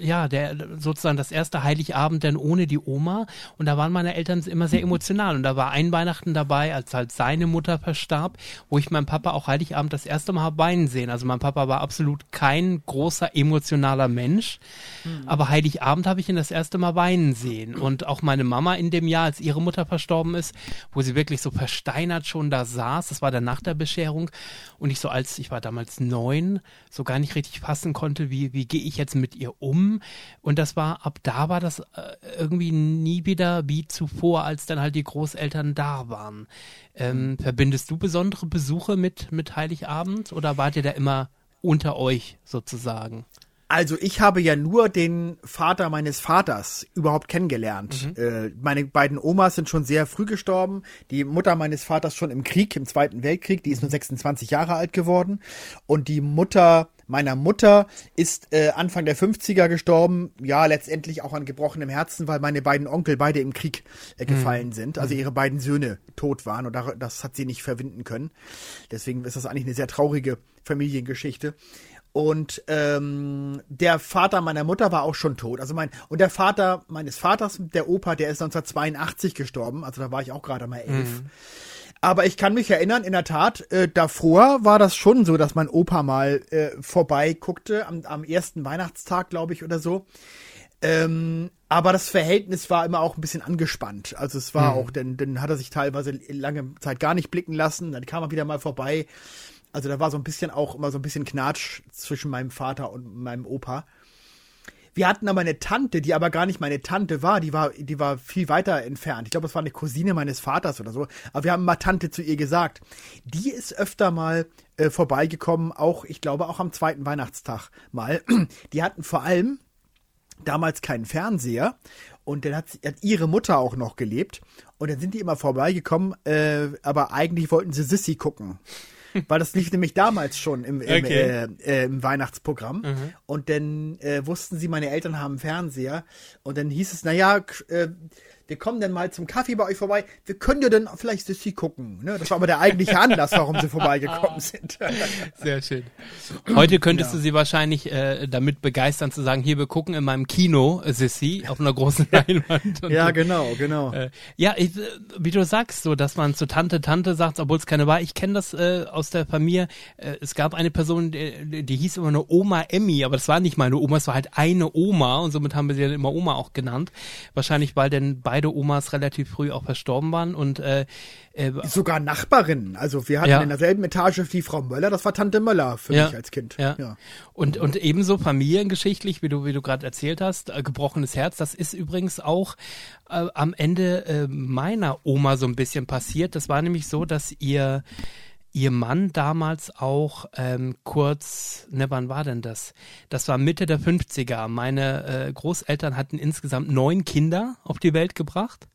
ja der sozusagen das erste Heiligabend denn ohne die Oma. Und da waren meine Eltern immer sehr emotional. Und da war ein Weihnachten dabei, als halt seine Mutter verstarb, wo ich meinen Papa auch Heiligabend das erste Mal habe weinen sehen. Also mein Papa war absolut kein großer emotionaler Mensch, mhm. aber Heiligabend habe ich ihn das erste Mal weinen sehen. Und auch meine Mama in dem Jahr, als ihre Mutter verstorben ist, wo sie wirklich so versteinert schon da saß, das war dann nach der Bescherung und ich so als, ich war damals neun, so gar nicht richtig fassen konnte, wie, wie gehe ich jetzt mit ihr um? Und das war, ab da war das äh, irgendwie nie wieder wie zuvor, als dann halt die Großeltern da waren. Ähm, verbindest du besondere Besuche mit, mit Heiligabend oder wart ihr da immer unter euch sozusagen? Also ich habe ja nur den Vater meines Vaters überhaupt kennengelernt. Mhm. Äh, meine beiden Omas sind schon sehr früh gestorben. Die Mutter meines Vaters schon im Krieg, im Zweiten Weltkrieg, die ist nur 26 Jahre alt geworden. Und die Mutter meiner Mutter ist äh, Anfang der 50er gestorben. Ja, letztendlich auch an gebrochenem Herzen, weil meine beiden Onkel beide im Krieg äh, gefallen mhm. sind. Also ihre beiden Söhne tot waren und das hat sie nicht verwinden können. Deswegen ist das eigentlich eine sehr traurige Familiengeschichte. Und ähm, der Vater meiner Mutter war auch schon tot. Also mein und der Vater meines Vaters, der Opa, der ist 1982 gestorben. Also da war ich auch gerade mal elf. Mhm. Aber ich kann mich erinnern, in der Tat, äh, davor war das schon so, dass mein Opa mal äh, vorbei guckte, am, am ersten Weihnachtstag, glaube ich, oder so. Ähm, aber das Verhältnis war immer auch ein bisschen angespannt. Also es war mhm. auch, denn dann hat er sich teilweise lange Zeit gar nicht blicken lassen, dann kam er wieder mal vorbei. Also da war so ein bisschen auch immer so ein bisschen Knatsch zwischen meinem Vater und meinem Opa. Wir hatten aber eine Tante, die aber gar nicht meine Tante war, die war, die war viel weiter entfernt. Ich glaube, das war eine Cousine meines Vaters oder so. Aber wir haben mal Tante zu ihr gesagt. Die ist öfter mal äh, vorbeigekommen, auch, ich glaube, auch am zweiten Weihnachtstag mal. Die hatten vor allem damals keinen Fernseher und dann hat, hat, ihre Mutter auch noch gelebt und dann sind die immer vorbeigekommen, äh, aber eigentlich wollten sie Sissy gucken weil das lief nämlich damals schon im, im, okay. äh, äh, im Weihnachtsprogramm. Mhm. Und dann äh, wussten sie, meine Eltern haben Fernseher. Und dann hieß es, naja, äh, wir kommen dann mal zum Kaffee bei euch vorbei. Wir können ja dann vielleicht Sissy gucken. Ne? Das war aber der eigentliche Anlass, warum sie vorbeigekommen sind. Sehr schön. Heute könntest ja. du sie wahrscheinlich äh, damit begeistern zu sagen, hier, wir gucken in meinem Kino äh, Sissy auf einer großen Leinwand. ja, genau, genau. Äh, ja, ich, äh, wie du sagst, so, dass man zu Tante, Tante sagt, obwohl es keine war. Ich kenne das äh, aus der Familie. Äh, es gab eine Person, die, die hieß immer nur Oma Emmy, aber das war nicht meine Oma, es war halt eine Oma und somit haben wir sie dann immer Oma auch genannt. Wahrscheinlich, weil denn beide beide Omas relativ früh auch verstorben waren und äh, äh, sogar Nachbarinnen. Also wir hatten ja. in derselben Etage die Frau Möller, das war Tante Möller für ja. mich als Kind. Ja. ja. Und und ebenso familiengeschichtlich, wie du wie du gerade erzählt hast, äh, gebrochenes Herz. Das ist übrigens auch äh, am Ende äh, meiner Oma so ein bisschen passiert. Das war nämlich so, dass ihr ihr Mann damals auch ähm, kurz, ne, wann war denn das? Das war Mitte der 50er. Meine äh, Großeltern hatten insgesamt neun Kinder auf die Welt gebracht.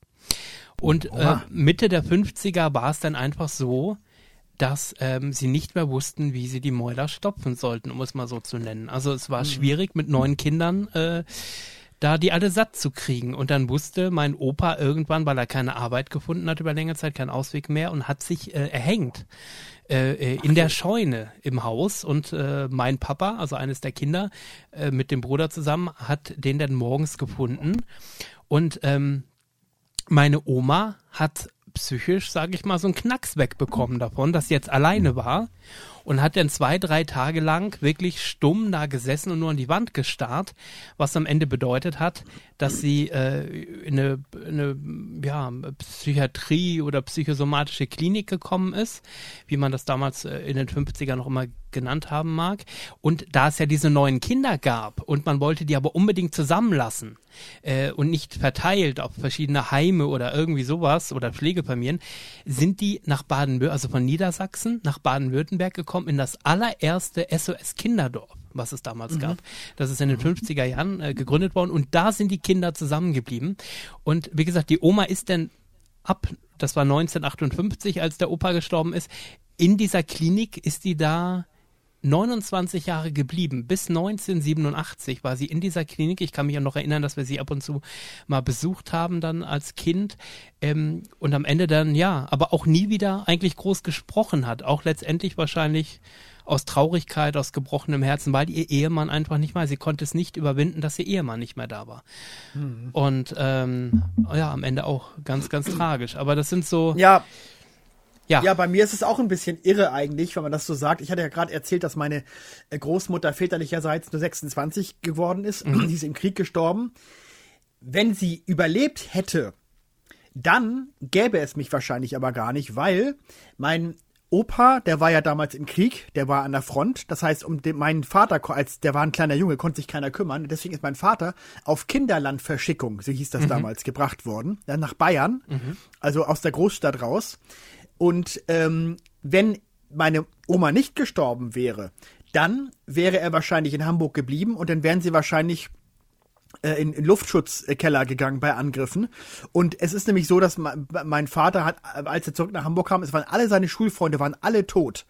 Und äh, Mitte der 50er war es dann einfach so, dass ähm, sie nicht mehr wussten, wie sie die Mäuler stopfen sollten, um es mal so zu nennen. Also es war mhm. schwierig mit neun Kindern. Äh, da die alle satt zu kriegen. Und dann wusste mein Opa irgendwann, weil er keine Arbeit gefunden hat über längere Zeit, keinen Ausweg mehr und hat sich äh, erhängt äh, äh in der Scheune im Haus. Und äh, mein Papa, also eines der Kinder, äh, mit dem Bruder zusammen, hat den dann morgens gefunden. Und ähm, meine Oma hat psychisch, sage ich mal, so einen Knacks wegbekommen davon, dass sie jetzt alleine war und hat dann zwei, drei Tage lang wirklich stumm da gesessen und nur an die Wand gestarrt, was am Ende bedeutet hat, dass sie äh, in eine, eine ja, Psychiatrie oder psychosomatische Klinik gekommen ist, wie man das damals äh, in den 50ern noch immer genannt haben mag. Und da es ja diese neuen Kinder gab und man wollte die aber unbedingt zusammenlassen äh, und nicht verteilt auf verschiedene Heime oder irgendwie sowas oder Pflegefamilien, sind die nach Baden-Württemberg, also von Niedersachsen nach Baden-Württemberg gekommen in das allererste SOS Kinderdorf was es damals mhm. gab. Das ist in den 50er Jahren äh, gegründet worden und da sind die Kinder zusammengeblieben. Und wie gesagt, die Oma ist denn ab, das war 1958, als der Opa gestorben ist, in dieser Klinik ist die da 29 Jahre geblieben. Bis 1987 war sie in dieser Klinik. Ich kann mich auch noch erinnern, dass wir sie ab und zu mal besucht haben dann als Kind. Ähm, und am Ende dann, ja, aber auch nie wieder eigentlich groß gesprochen hat. Auch letztendlich wahrscheinlich aus Traurigkeit, aus gebrochenem Herzen, weil ihr Ehemann einfach nicht mehr, sie konnte es nicht überwinden, dass ihr Ehemann nicht mehr da war. Mhm. Und ähm, ja, am Ende auch ganz, ganz tragisch. Aber das sind so. Ja. Ja. ja, bei mir ist es auch ein bisschen irre eigentlich, wenn man das so sagt. Ich hatte ja gerade erzählt, dass meine äh, Großmutter väterlicherseits nur 26 geworden ist. Mhm. Sie ist im Krieg gestorben. Wenn sie überlebt hätte, dann gäbe es mich wahrscheinlich aber gar nicht, weil mein Opa, der war ja damals im Krieg, der war an der Front. Das heißt, um den, meinen Vater, als der war ein kleiner Junge, konnte sich keiner kümmern. Deswegen ist mein Vater auf Kinderlandverschickung, so hieß das mhm. damals, gebracht worden. Dann nach Bayern, mhm. also aus der Großstadt raus. Und ähm, wenn meine Oma nicht gestorben wäre, dann wäre er wahrscheinlich in Hamburg geblieben und dann wären sie wahrscheinlich in, in Luftschutzkeller gegangen bei Angriffen. Und es ist nämlich so, dass mein Vater hat, als er zurück nach Hamburg kam, es waren alle seine Schulfreunde, waren alle tot,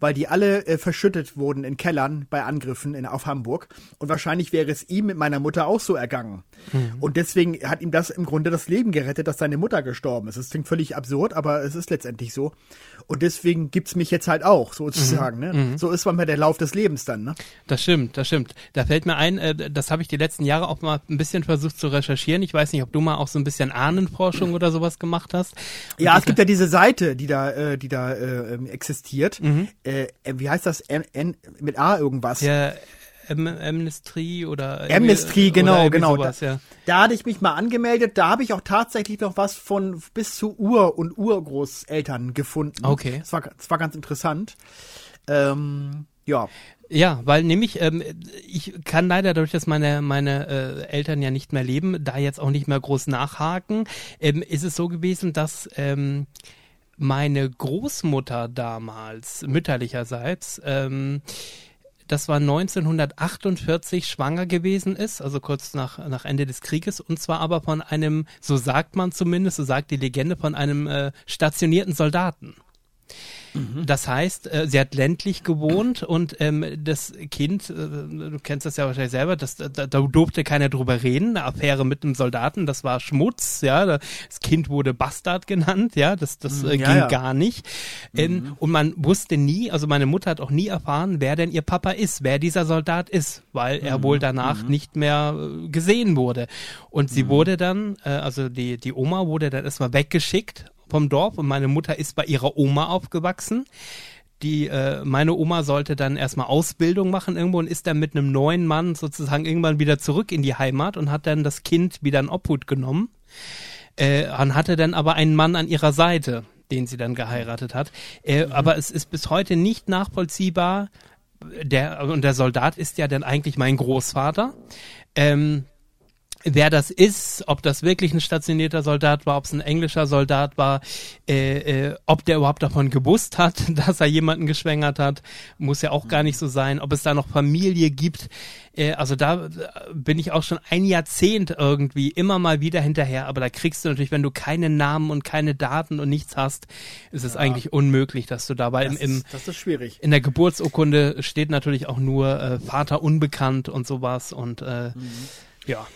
weil die alle äh, verschüttet wurden in Kellern bei Angriffen in, auf Hamburg. Und wahrscheinlich wäre es ihm mit meiner Mutter auch so ergangen. Mhm. Und deswegen hat ihm das im Grunde das Leben gerettet, dass seine Mutter gestorben ist. Das klingt völlig absurd, aber es ist letztendlich so. Und deswegen gibt's mich jetzt halt auch, sozusagen. Mhm. Ne? Mhm. So ist man der Lauf des Lebens dann. Ne? Das stimmt, das stimmt. Da fällt mir ein, äh, das habe ich die letzten Jahre auch mal ein bisschen versucht zu recherchieren. Ich weiß nicht, ob du mal auch so ein bisschen Ahnenforschung oder sowas gemacht hast. Und ja, es gibt ja diese Seite, die da, äh, die da äh, ähm, existiert. Mhm. Äh, wie heißt das? N, N, mit A irgendwas. Ja, Amnesty oder Amnesty, genau, oder genau. Sowas, da, ja. da hatte ich mich mal angemeldet. Da habe ich auch tatsächlich noch was von bis zu Ur- und Urgroßeltern gefunden. Okay. Das war, das war ganz interessant. Ähm, ja. Ja, weil nämlich, ähm, ich kann leider dadurch, dass meine, meine äh, Eltern ja nicht mehr leben, da jetzt auch nicht mehr groß nachhaken, ähm, ist es so gewesen, dass ähm, meine Großmutter damals, mütterlicherseits, ähm, das war 1948 schwanger gewesen ist, also kurz nach, nach Ende des Krieges, und zwar aber von einem, so sagt man zumindest, so sagt die Legende, von einem äh, stationierten Soldaten. Mhm. Das heißt, äh, sie hat ländlich gewohnt und ähm, das Kind, äh, du kennst das ja wahrscheinlich selber, das, da, da durfte keiner drüber reden. Eine Affäre mit einem Soldaten, das war Schmutz, ja. Das Kind wurde Bastard genannt, ja. Das, das mhm, äh, ging ja. gar nicht. Ähm, mhm. Und man wusste nie, also meine Mutter hat auch nie erfahren, wer denn ihr Papa ist, wer dieser Soldat ist, weil er wohl mhm. danach mhm. nicht mehr äh, gesehen wurde. Und sie mhm. wurde dann, äh, also die, die Oma wurde dann erstmal weggeschickt vom Dorf und meine Mutter ist bei ihrer Oma aufgewachsen. Die, äh, meine Oma sollte dann erstmal Ausbildung machen irgendwo und ist dann mit einem neuen Mann sozusagen irgendwann wieder zurück in die Heimat und hat dann das Kind wieder in Obhut genommen. Äh, und hatte dann aber einen Mann an ihrer Seite, den sie dann geheiratet hat. Äh, mhm. Aber es ist bis heute nicht nachvollziehbar, der, und der Soldat ist ja dann eigentlich mein Großvater. Ähm, wer das ist, ob das wirklich ein stationierter Soldat war, ob es ein englischer Soldat war, äh, äh, ob der überhaupt davon gewusst hat, dass er jemanden geschwängert hat, muss ja auch gar nicht so sein, ob es da noch Familie gibt. Äh, also da bin ich auch schon ein Jahrzehnt irgendwie immer mal wieder hinterher, aber da kriegst du natürlich, wenn du keine Namen und keine Daten und nichts hast, ist es ja. eigentlich unmöglich, dass du dabei im, im das ist schwierig. in der Geburtsurkunde steht natürlich auch nur äh, Vater unbekannt und sowas und äh, mhm. ja.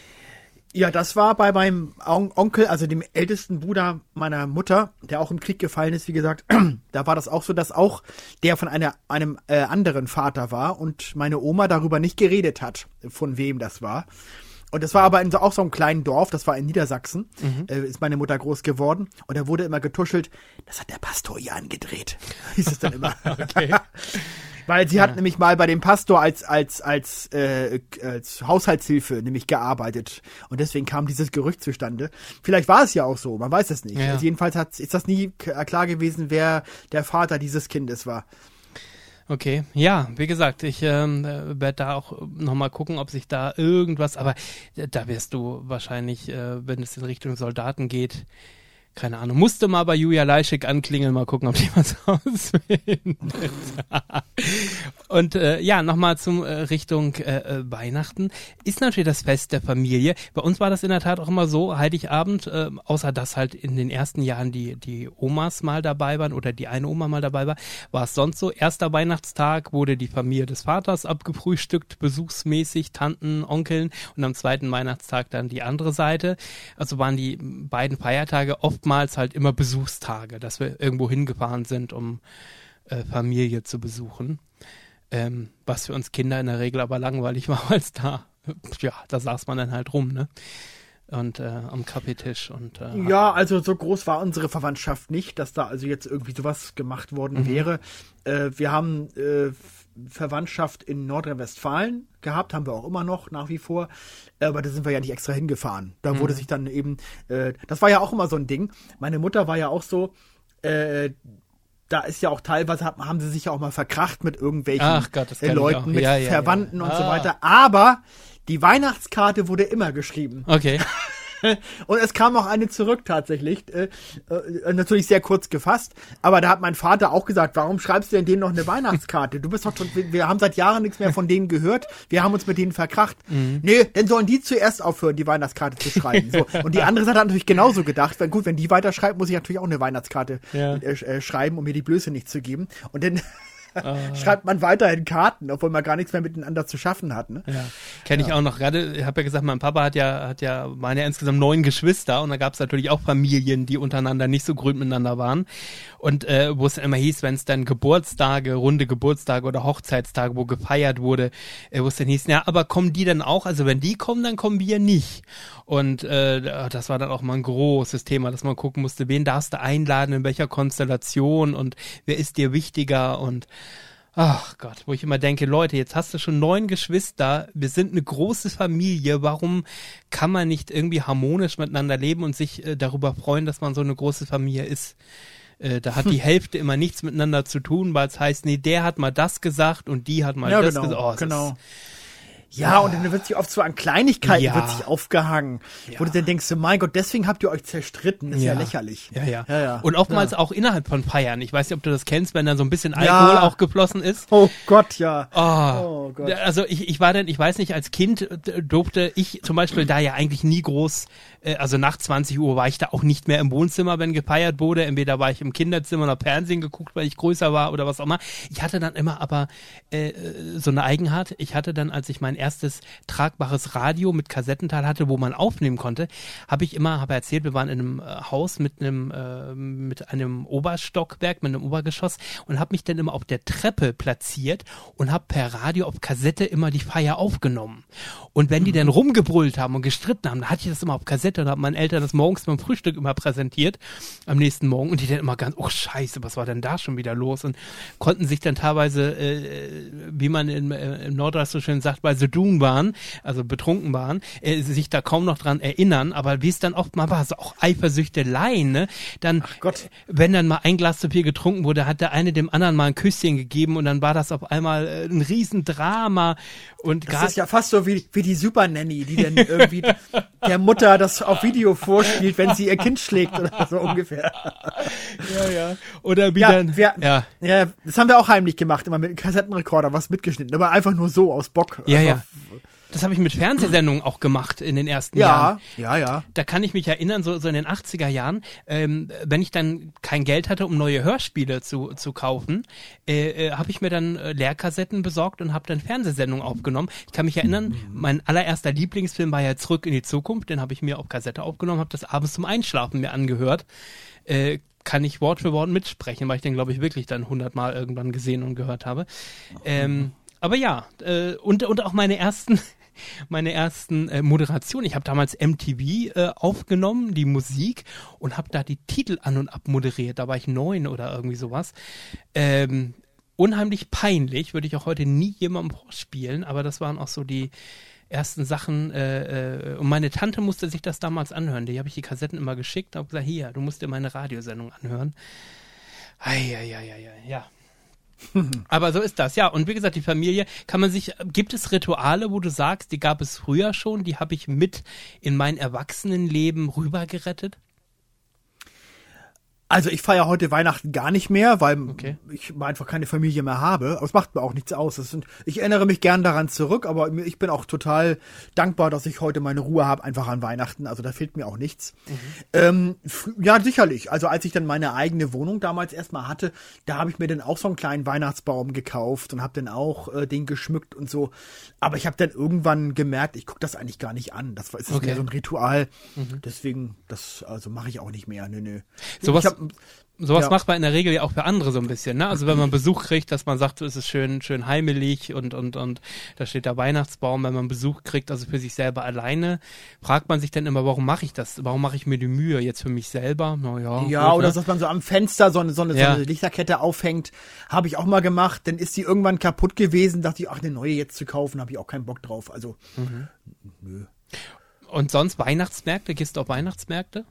Ja, das war bei meinem Onkel, also dem ältesten Bruder meiner Mutter, der auch im Krieg gefallen ist, wie gesagt. da war das auch so, dass auch der von einer, einem äh, anderen Vater war und meine Oma darüber nicht geredet hat, von wem das war. Und das war aber in so, auch so einem kleinen Dorf, das war in Niedersachsen, mhm. äh, ist meine Mutter groß geworden. Und da wurde immer getuschelt, das hat der Pastor hier angedreht, hieß es dann immer. okay. Weil sie ja. hat nämlich mal bei dem Pastor als, als, als, äh, als Haushaltshilfe nämlich gearbeitet. Und deswegen kam dieses Gerücht zustande. Vielleicht war es ja auch so, man weiß es nicht. Ja. Also jedenfalls hat, ist das nie klar gewesen, wer der Vater dieses Kindes war. Okay, ja, wie gesagt, ich ähm, werde da auch nochmal gucken, ob sich da irgendwas, aber da wirst du wahrscheinlich, äh, wenn es in Richtung Soldaten geht, keine Ahnung, musste mal bei Julia Leischek anklingeln, mal gucken, ob die was rausfindet. Und äh, ja, nochmal zum äh, Richtung äh, äh, Weihnachten. Ist natürlich das Fest der Familie. Bei uns war das in der Tat auch immer so, Heiligabend, äh, außer dass halt in den ersten Jahren die, die Omas mal dabei waren oder die eine Oma mal dabei war, war es sonst so. Erster Weihnachtstag wurde die Familie des Vaters abgefrühstückt, besuchsmäßig, Tanten, Onkeln und am zweiten Weihnachtstag dann die andere Seite. Also waren die beiden Feiertage oftmals halt immer Besuchstage, dass wir irgendwo hingefahren sind, um äh, Familie zu besuchen. Ähm, was für uns Kinder in der Regel aber langweilig war, als da, ja, da saß man dann halt rum, ne? Und äh, am Kaffeetisch und äh, Ja, also so groß war unsere Verwandtschaft nicht, dass da also jetzt irgendwie sowas gemacht worden Mhm. wäre. Äh, wir haben äh, Verwandtschaft in Nordrhein-Westfalen gehabt, haben wir auch immer noch nach wie vor. Aber da sind wir ja nicht extra hingefahren. Da Mhm. wurde sich dann eben, äh, das war ja auch immer so ein Ding. Meine Mutter war ja auch so, äh, da ist ja auch teilweise haben, sie sich ja auch mal verkracht mit irgendwelchen Ach Gott, das äh. Leuten, mit Ja, ja, Verwandten ja. und so Ah. weiter. Aber die Weihnachtskarte wurde immer geschrieben. Okay. Und es kam auch eine zurück tatsächlich. Äh, äh, natürlich sehr kurz gefasst. Aber da hat mein Vater auch gesagt, warum schreibst du denn denen noch eine Weihnachtskarte? Du bist doch schon, wir, haben seit Jahren nichts mehr von denen gehört. Wir haben uns mit denen verkracht. Nee, dann sollen die zuerst aufhören, die Weihnachtskarte zu schreiben. So. Und die andere Seite hat natürlich genauso gedacht. Weil gut, wenn die weiterschreibt, muss ich natürlich auch eine Weihnachtskarte Ja. äh, äh, schreiben, um mir die Blöße nicht zu geben. Und dann schreibt man weiterhin Karten, obwohl man gar nichts mehr miteinander zu schaffen hat. Ne? Ja, kenne ich auch noch. Gerade, ich habe ja gesagt, mein Papa hat ja, hat ja, waren ja insgesamt neun Geschwister und da gab es natürlich auch Familien, die untereinander nicht so grün miteinander waren. Und äh, wo es dann immer hieß, wenn es dann Geburtstage, runde Geburtstage oder Hochzeitstage, wo gefeiert wurde, äh, wo es dann hieß, ja, aber kommen die dann auch? Also wenn die kommen, dann kommen wir nicht. Und äh, das war dann auch mal ein großes Thema, dass man gucken musste, wen darfst du einladen, in welcher Konstellation und wer ist dir wichtiger und Ach Gott, wo ich immer denke, Leute, jetzt hast du schon neun Geschwister, wir sind eine große Familie, warum kann man nicht irgendwie harmonisch miteinander leben und sich äh, darüber freuen, dass man so eine große Familie ist? Äh, da hat die Hälfte immer nichts miteinander zu tun, weil es heißt, nee, der hat mal das gesagt und die hat mal Ja, das genau, gesagt. Oh, genau. Ist, Ja, und dann wird sich oft so an Kleinigkeiten Ja. wird sich aufgehangen. Wo du dann denkst, so, mein Gott, deswegen habt ihr euch zerstritten. Das ist ja, lächerlich. Ja, ja. ja, ja. Und oftmals auch innerhalb von Feiern. Ich weiß nicht, ob du das kennst, wenn dann so ein bisschen Alkohol Ja. auch geflossen ist. Oh Gott, ja. Oh, Oh Gott. Also ich, ich war dann, ich weiß nicht, als Kind durfte ich zum Beispiel da ja eigentlich nie groß, äh, also nach 20 Uhr war ich da auch nicht mehr im Wohnzimmer, wenn gefeiert wurde. Entweder war ich im Kinderzimmer oder Fernsehen geguckt, weil ich größer war oder was auch immer. Ich hatte dann immer aber äh, so eine Eigenart. Ich hatte dann, als ich mein erstes tragbares Radio mit Kassettenteil hatte, wo man aufnehmen konnte, habe ich immer, habe erzählt, wir waren in einem äh, Haus mit einem äh, mit einem Oberstockwerk, mit einem Obergeschoss und habe mich dann immer auf der Treppe platziert und habe per Radio auf Kassette immer die Feier aufgenommen. Und wenn die dann rumgebrüllt haben und gestritten haben, dann hatte ich das immer auf Kassette und habe meinen Eltern das morgens beim Frühstück immer präsentiert am nächsten Morgen und die dann immer ganz, oh Scheiße, was war denn da schon wieder los? Und konnten sich dann teilweise, äh, wie man in, äh, im Norddeutsch so schön sagt, bei Sedun waren, also betrunken waren, äh, sich da kaum noch dran erinnern, aber wie es dann oft mal war, so auch Eifersüchteleien, ne? Dann, Gott. wenn dann mal ein Glas zu viel getrunken wurde, hat der eine dem anderen mal ein Küsschen gegeben und dann war das auf einmal äh, ein Riesendrama und Das ist ja fast so wie, wie die Super Nanny, die dann irgendwie der Mutter das auf Video vorspielt, wenn sie ihr Kind schlägt oder so ungefähr. ja, ja. oder wie Ja, dann, wir, ja. ja, das haben wir auch heimlich gemacht, immer mit einem Kassettenrekorder was mitgeschnitten, aber einfach nur so aus Bock. Ja, also, ja. Das habe ich mit Fernsehsendungen auch gemacht in den ersten Jahren. Ja, ja, ja. da kann ich mich erinnern, so, so in den 80er Jahren, ähm, wenn ich dann kein Geld hatte, um neue Hörspiele zu, zu kaufen, äh, äh, habe ich mir dann äh, Lehrkassetten besorgt und habe dann Fernsehsendungen aufgenommen. Ich kann mich erinnern, mein allererster Lieblingsfilm war ja Zurück in die Zukunft, den habe ich mir auf Kassette aufgenommen, habe das abends zum Einschlafen mir angehört. Äh, kann ich Wort für Wort mitsprechen, weil ich den, glaube ich, wirklich dann hundertmal irgendwann gesehen und gehört habe. Ähm, aber ja, äh, und, und auch meine ersten meine ersten äh, Moderationen. Ich habe damals MTV äh, aufgenommen, die Musik, und habe da die Titel an und ab moderiert. Da war ich neun oder irgendwie sowas. Ähm, unheimlich peinlich, würde ich auch heute nie jemandem vorspielen, aber das waren auch so die ersten Sachen. Äh, äh, und meine Tante musste sich das damals anhören. Die habe ich die Kassetten immer geschickt und habe gesagt, hier, du musst dir meine Radiosendung anhören. Eieieiei, ja. Aber so ist das, ja. Und wie gesagt, die Familie kann man sich, gibt es Rituale, wo du sagst, die gab es früher schon, die habe ich mit in mein Erwachsenenleben rübergerettet? Also ich feiere heute Weihnachten gar nicht mehr, weil Okay. ich einfach keine Familie mehr habe. Aber es macht mir auch nichts aus. Sind, ich erinnere mich gern daran zurück, aber ich bin auch total dankbar, dass ich heute meine Ruhe habe, einfach an Weihnachten. Also da fehlt mir auch nichts. Ähm, fr- ja, sicherlich. Also als ich dann meine eigene Wohnung damals erstmal hatte, da habe ich mir dann auch so einen kleinen Weihnachtsbaum gekauft und habe dann auch äh, den geschmückt und so. Aber ich habe dann irgendwann gemerkt, ich gucke das eigentlich gar nicht an. Das war- ist Okay. mehr so ein Ritual. Deswegen, das also mache ich auch nicht mehr. Nö, nö. Sowas- Sowas Ja. macht man in der Regel ja auch für andere so ein bisschen, ne? Also wenn man Besuch kriegt, dass man sagt, es ist schön, schön heimelig und, und, und da steht der Weihnachtsbaum, wenn man Besuch kriegt, also für sich selber alleine, fragt man sich dann immer, warum mache ich das? Warum mache ich mir die Mühe jetzt für mich selber? Naja. Ja, gut, oder ne? dass man so am Fenster so eine, so eine, Ja. so eine Lichterkette aufhängt. Habe ich auch mal gemacht. Dann ist sie irgendwann kaputt gewesen. Dachte ich, ach, eine neue jetzt zu kaufen, habe ich auch keinen Bock drauf. Also, Und sonst Weihnachtsmärkte? Gehst du auf Weihnachtsmärkte?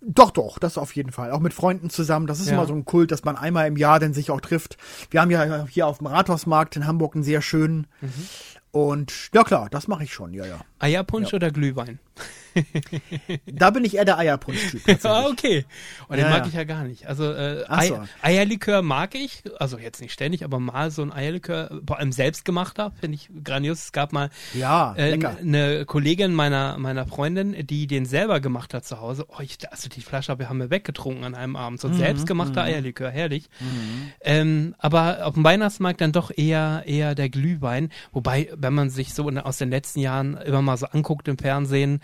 Doch, doch, das auf jeden Fall. Auch mit Freunden zusammen. Das ist Ja. immer so ein Kult, dass man einmal im Jahr dann sich auch trifft. Wir haben ja hier auf dem Rathausmarkt in Hamburg einen sehr schönen. Mhm. Und ja klar, das mache ich schon, ja, ja. Eierpunsch oder Glühwein? Da bin ich eher der Eierpunsch-Typ. Ah, okay. Und den Ja, mag ja. ich ja gar nicht. Also äh, Ach so. Ei Eierlikör mag ich, also jetzt nicht ständig, aber mal so ein Eierlikör, vor allem selbstgemachter, finde ich grandios. Es gab mal Ja, äh, eine Kollegin meiner meiner Freundin, die den selber gemacht hat zu Hause. Oh, ich, also die Flasche hab- haben wir weggetrunken an einem Abend. Mhm, So ein selbstgemachter Eierlikör, herrlich. Ähm, aber auf dem Weihnachtsmarkt dann doch eher eher der Glühwein. Wobei, wenn man sich so in, aus den letzten Jahren immer mal so anguckt im Fernsehen,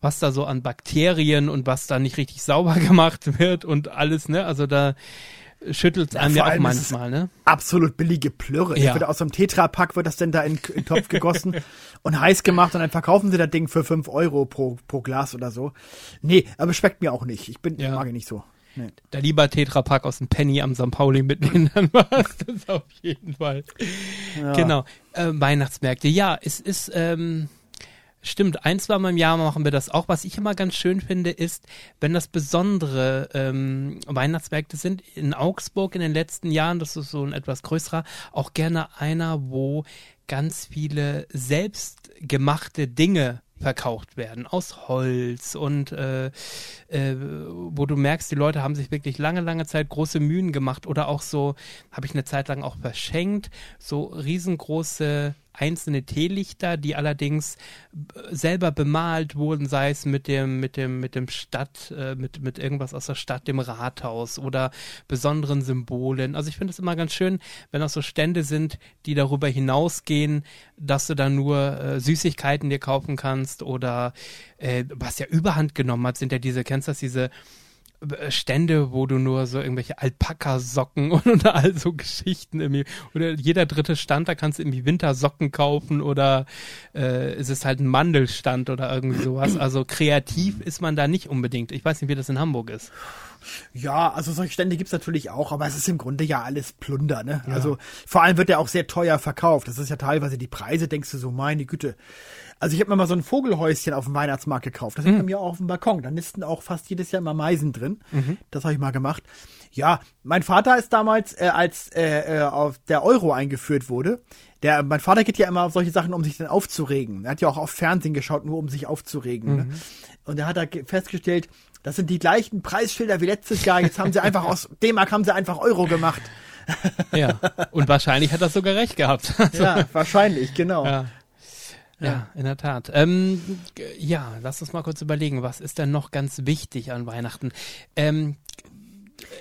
was da so an Bakterien und was da nicht richtig sauber gemacht wird und alles, ne? Also da schüttelt es einem vor ja auch manchmal, ne? absolut billige Plürre. Ja. Ja. Wird aus einem Tetrapack wird das denn da in, in den Topf gegossen und heiß gemacht und dann verkaufen sie das Ding für 5 Euro pro, pro Glas oder so. Nee, aber schmeckt mir auch nicht. Ich bin, Ja. mag ich nicht so. Nee. Da lieber Tetrapack aus dem Penny am St. Pauli mitnehmen, dann war es das auf jeden Fall. Genau. Äh, Weihnachtsmärkte. Ja, es ist, ähm, stimmt, ein, zwei Mal im Jahr machen wir das auch. Was ich immer ganz schön finde, ist, wenn das besondere ähm, Weihnachtsmärkte sind. In Augsburg in den letzten Jahren, das ist so ein etwas größerer, auch gerne einer, wo ganz viele selbstgemachte Dinge verkauft werden aus Holz und äh, äh, wo du merkst, die Leute haben sich wirklich lange, lange Zeit große Mühen gemacht oder auch so, habe ich eine Zeit lang auch verschenkt, so riesengroße einzelne Teelichter, die allerdings b- selber bemalt wurden, sei es mit dem, mit dem, mit dem Stadt, äh, mit, mit irgendwas aus der Stadt, dem Rathaus oder besonderen Symbolen. Also ich finde es immer ganz schön, wenn das so Stände sind, die darüber hinausgehen, dass du dann nur äh, Süßigkeiten dir kaufen kannst oder äh, was ja überhand genommen hat, sind ja diese, kennst du das, diese äh, Stände, wo du nur so irgendwelche Alpaka-Socken und, und all so Geschichten irgendwie, oder jeder dritte Stand, da kannst du irgendwie Wintersocken kaufen oder äh, es ist halt ein Mandelstand oder irgendwie sowas. Also kreativ ist man da nicht unbedingt. Ich weiß nicht, wie das in Hamburg ist. Ja, also solche Stände gibt's natürlich auch, aber es ist im Grunde ja alles Plunder, ne? Also vor allem wird der auch sehr teuer verkauft. Das ist ja teilweise die Preise, denkst du so, meine Güte. Also ich habe mir mal so ein Vogelhäuschen auf dem Weihnachtsmarkt gekauft. Das Mhm. ist bei mir auch auf dem Balkon. Da nisten auch fast jedes Jahr immer Meisen drin. Mhm. Das habe ich mal gemacht. Ja, mein Vater ist damals, äh, als äh, äh, auf der Euro eingeführt wurde, der, mein Vater geht ja immer auf solche Sachen, um sich dann aufzuregen. Er hat ja auch auf Fernsehen geschaut, nur um sich aufzuregen. Ne? Und er hat da ge- festgestellt, das sind die gleichen Preisschilder wie letztes Jahr. Jetzt haben sie einfach aus D-Mark haben sie einfach Euro gemacht. Ja. Und wahrscheinlich hat das sogar recht gehabt. Also, Ja, wahrscheinlich, genau. Ja. Ja, in der Tat. Ähm, ja, lass uns mal kurz überlegen, was ist denn noch ganz wichtig an Weihnachten? Ähm,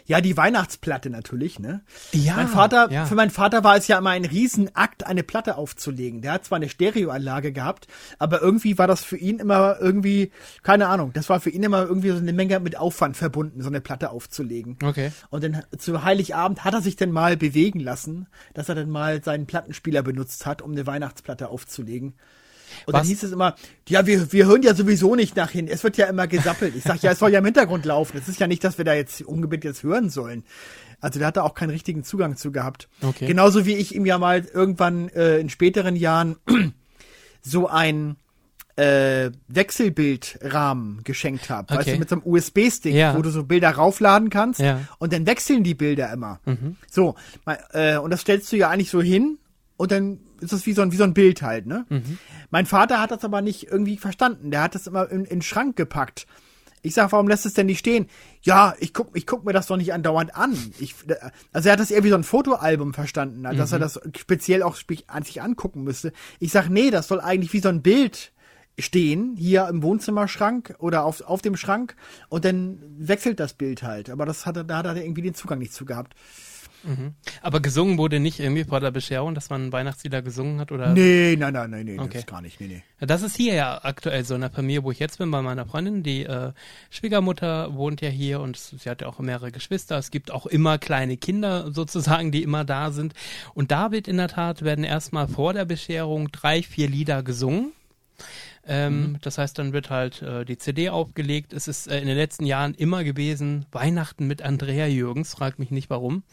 Ja, die Weihnachtsplatte natürlich, ne? Ja, Mein Vater, ja. für meinen Vater war es ja immer ein Riesenakt, eine Platte aufzulegen. Der hat zwar eine Stereoanlage gehabt, aber irgendwie war das für ihn immer irgendwie, keine Ahnung, das war für ihn immer irgendwie so eine Menge mit Aufwand verbunden, so eine Platte aufzulegen. okay. Und dann zu Heiligabend hat er sich dann mal bewegen lassen, dass er dann mal seinen Plattenspieler benutzt hat, um eine Weihnachtsplatte aufzulegen. Und Was? dann hieß es immer, ja, wir, wir hören ja sowieso nicht nach hin. Es wird ja immer gesappelt. Ich sag, ja, es soll ja im Hintergrund laufen. Es ist ja nicht, dass wir da jetzt ungebet jetzt hören sollen. Also der hat da auch keinen richtigen Zugang zu gehabt. Okay. Genauso wie ich ihm ja mal irgendwann äh, in späteren Jahren so ein äh, Wechselbildrahmen geschenkt habe. Weißt Okay. du, mit so einem USB-Stick, Ja. wo du so Bilder raufladen kannst Ja. und dann wechseln die Bilder immer. Mhm. So, äh, und das stellst du ja eigentlich so hin und dann ist das wie so ein, wie so ein Bild halt, ne? Mhm. Mein Vater hat das aber nicht irgendwie verstanden. Der hat das immer in, in den Schrank gepackt. Ich sag, warum lässt es denn nicht stehen? Ja, ich guck, ich guck mir das doch nicht andauernd an. Ich, also er hat das eher wie so ein Fotoalbum verstanden, mhm. dass er das speziell auch an sich angucken müsste. Ich sag, nee, das soll eigentlich wie so ein Bild stehen, hier im Wohnzimmerschrank oder auf, auf dem Schrank und dann wechselt das Bild halt. Aber das hat er, da hat er irgendwie den Zugang nicht zu gehabt. Mhm. Aber gesungen wurde nicht irgendwie vor der Bescherung, dass man Weihnachtslieder gesungen hat? Oder? Nee, nein, nein, nein, nee, okay. das gar nicht. Nee, nee. Das ist hier ja aktuell so in der Familie, wo ich jetzt bin, bei meiner Freundin. Die äh, Schwiegermutter wohnt ja hier und sie hat ja auch mehrere Geschwister. Es gibt auch immer kleine Kinder sozusagen, die immer da sind. Und da wird in der Tat, werden erstmal vor der Bescherung drei, vier Lieder gesungen. Ähm, mhm. Das heißt, dann wird halt äh, die CD aufgelegt. Es ist äh, in den letzten Jahren immer gewesen, Weihnachten mit Andrea Jürgens, fragt mich nicht warum.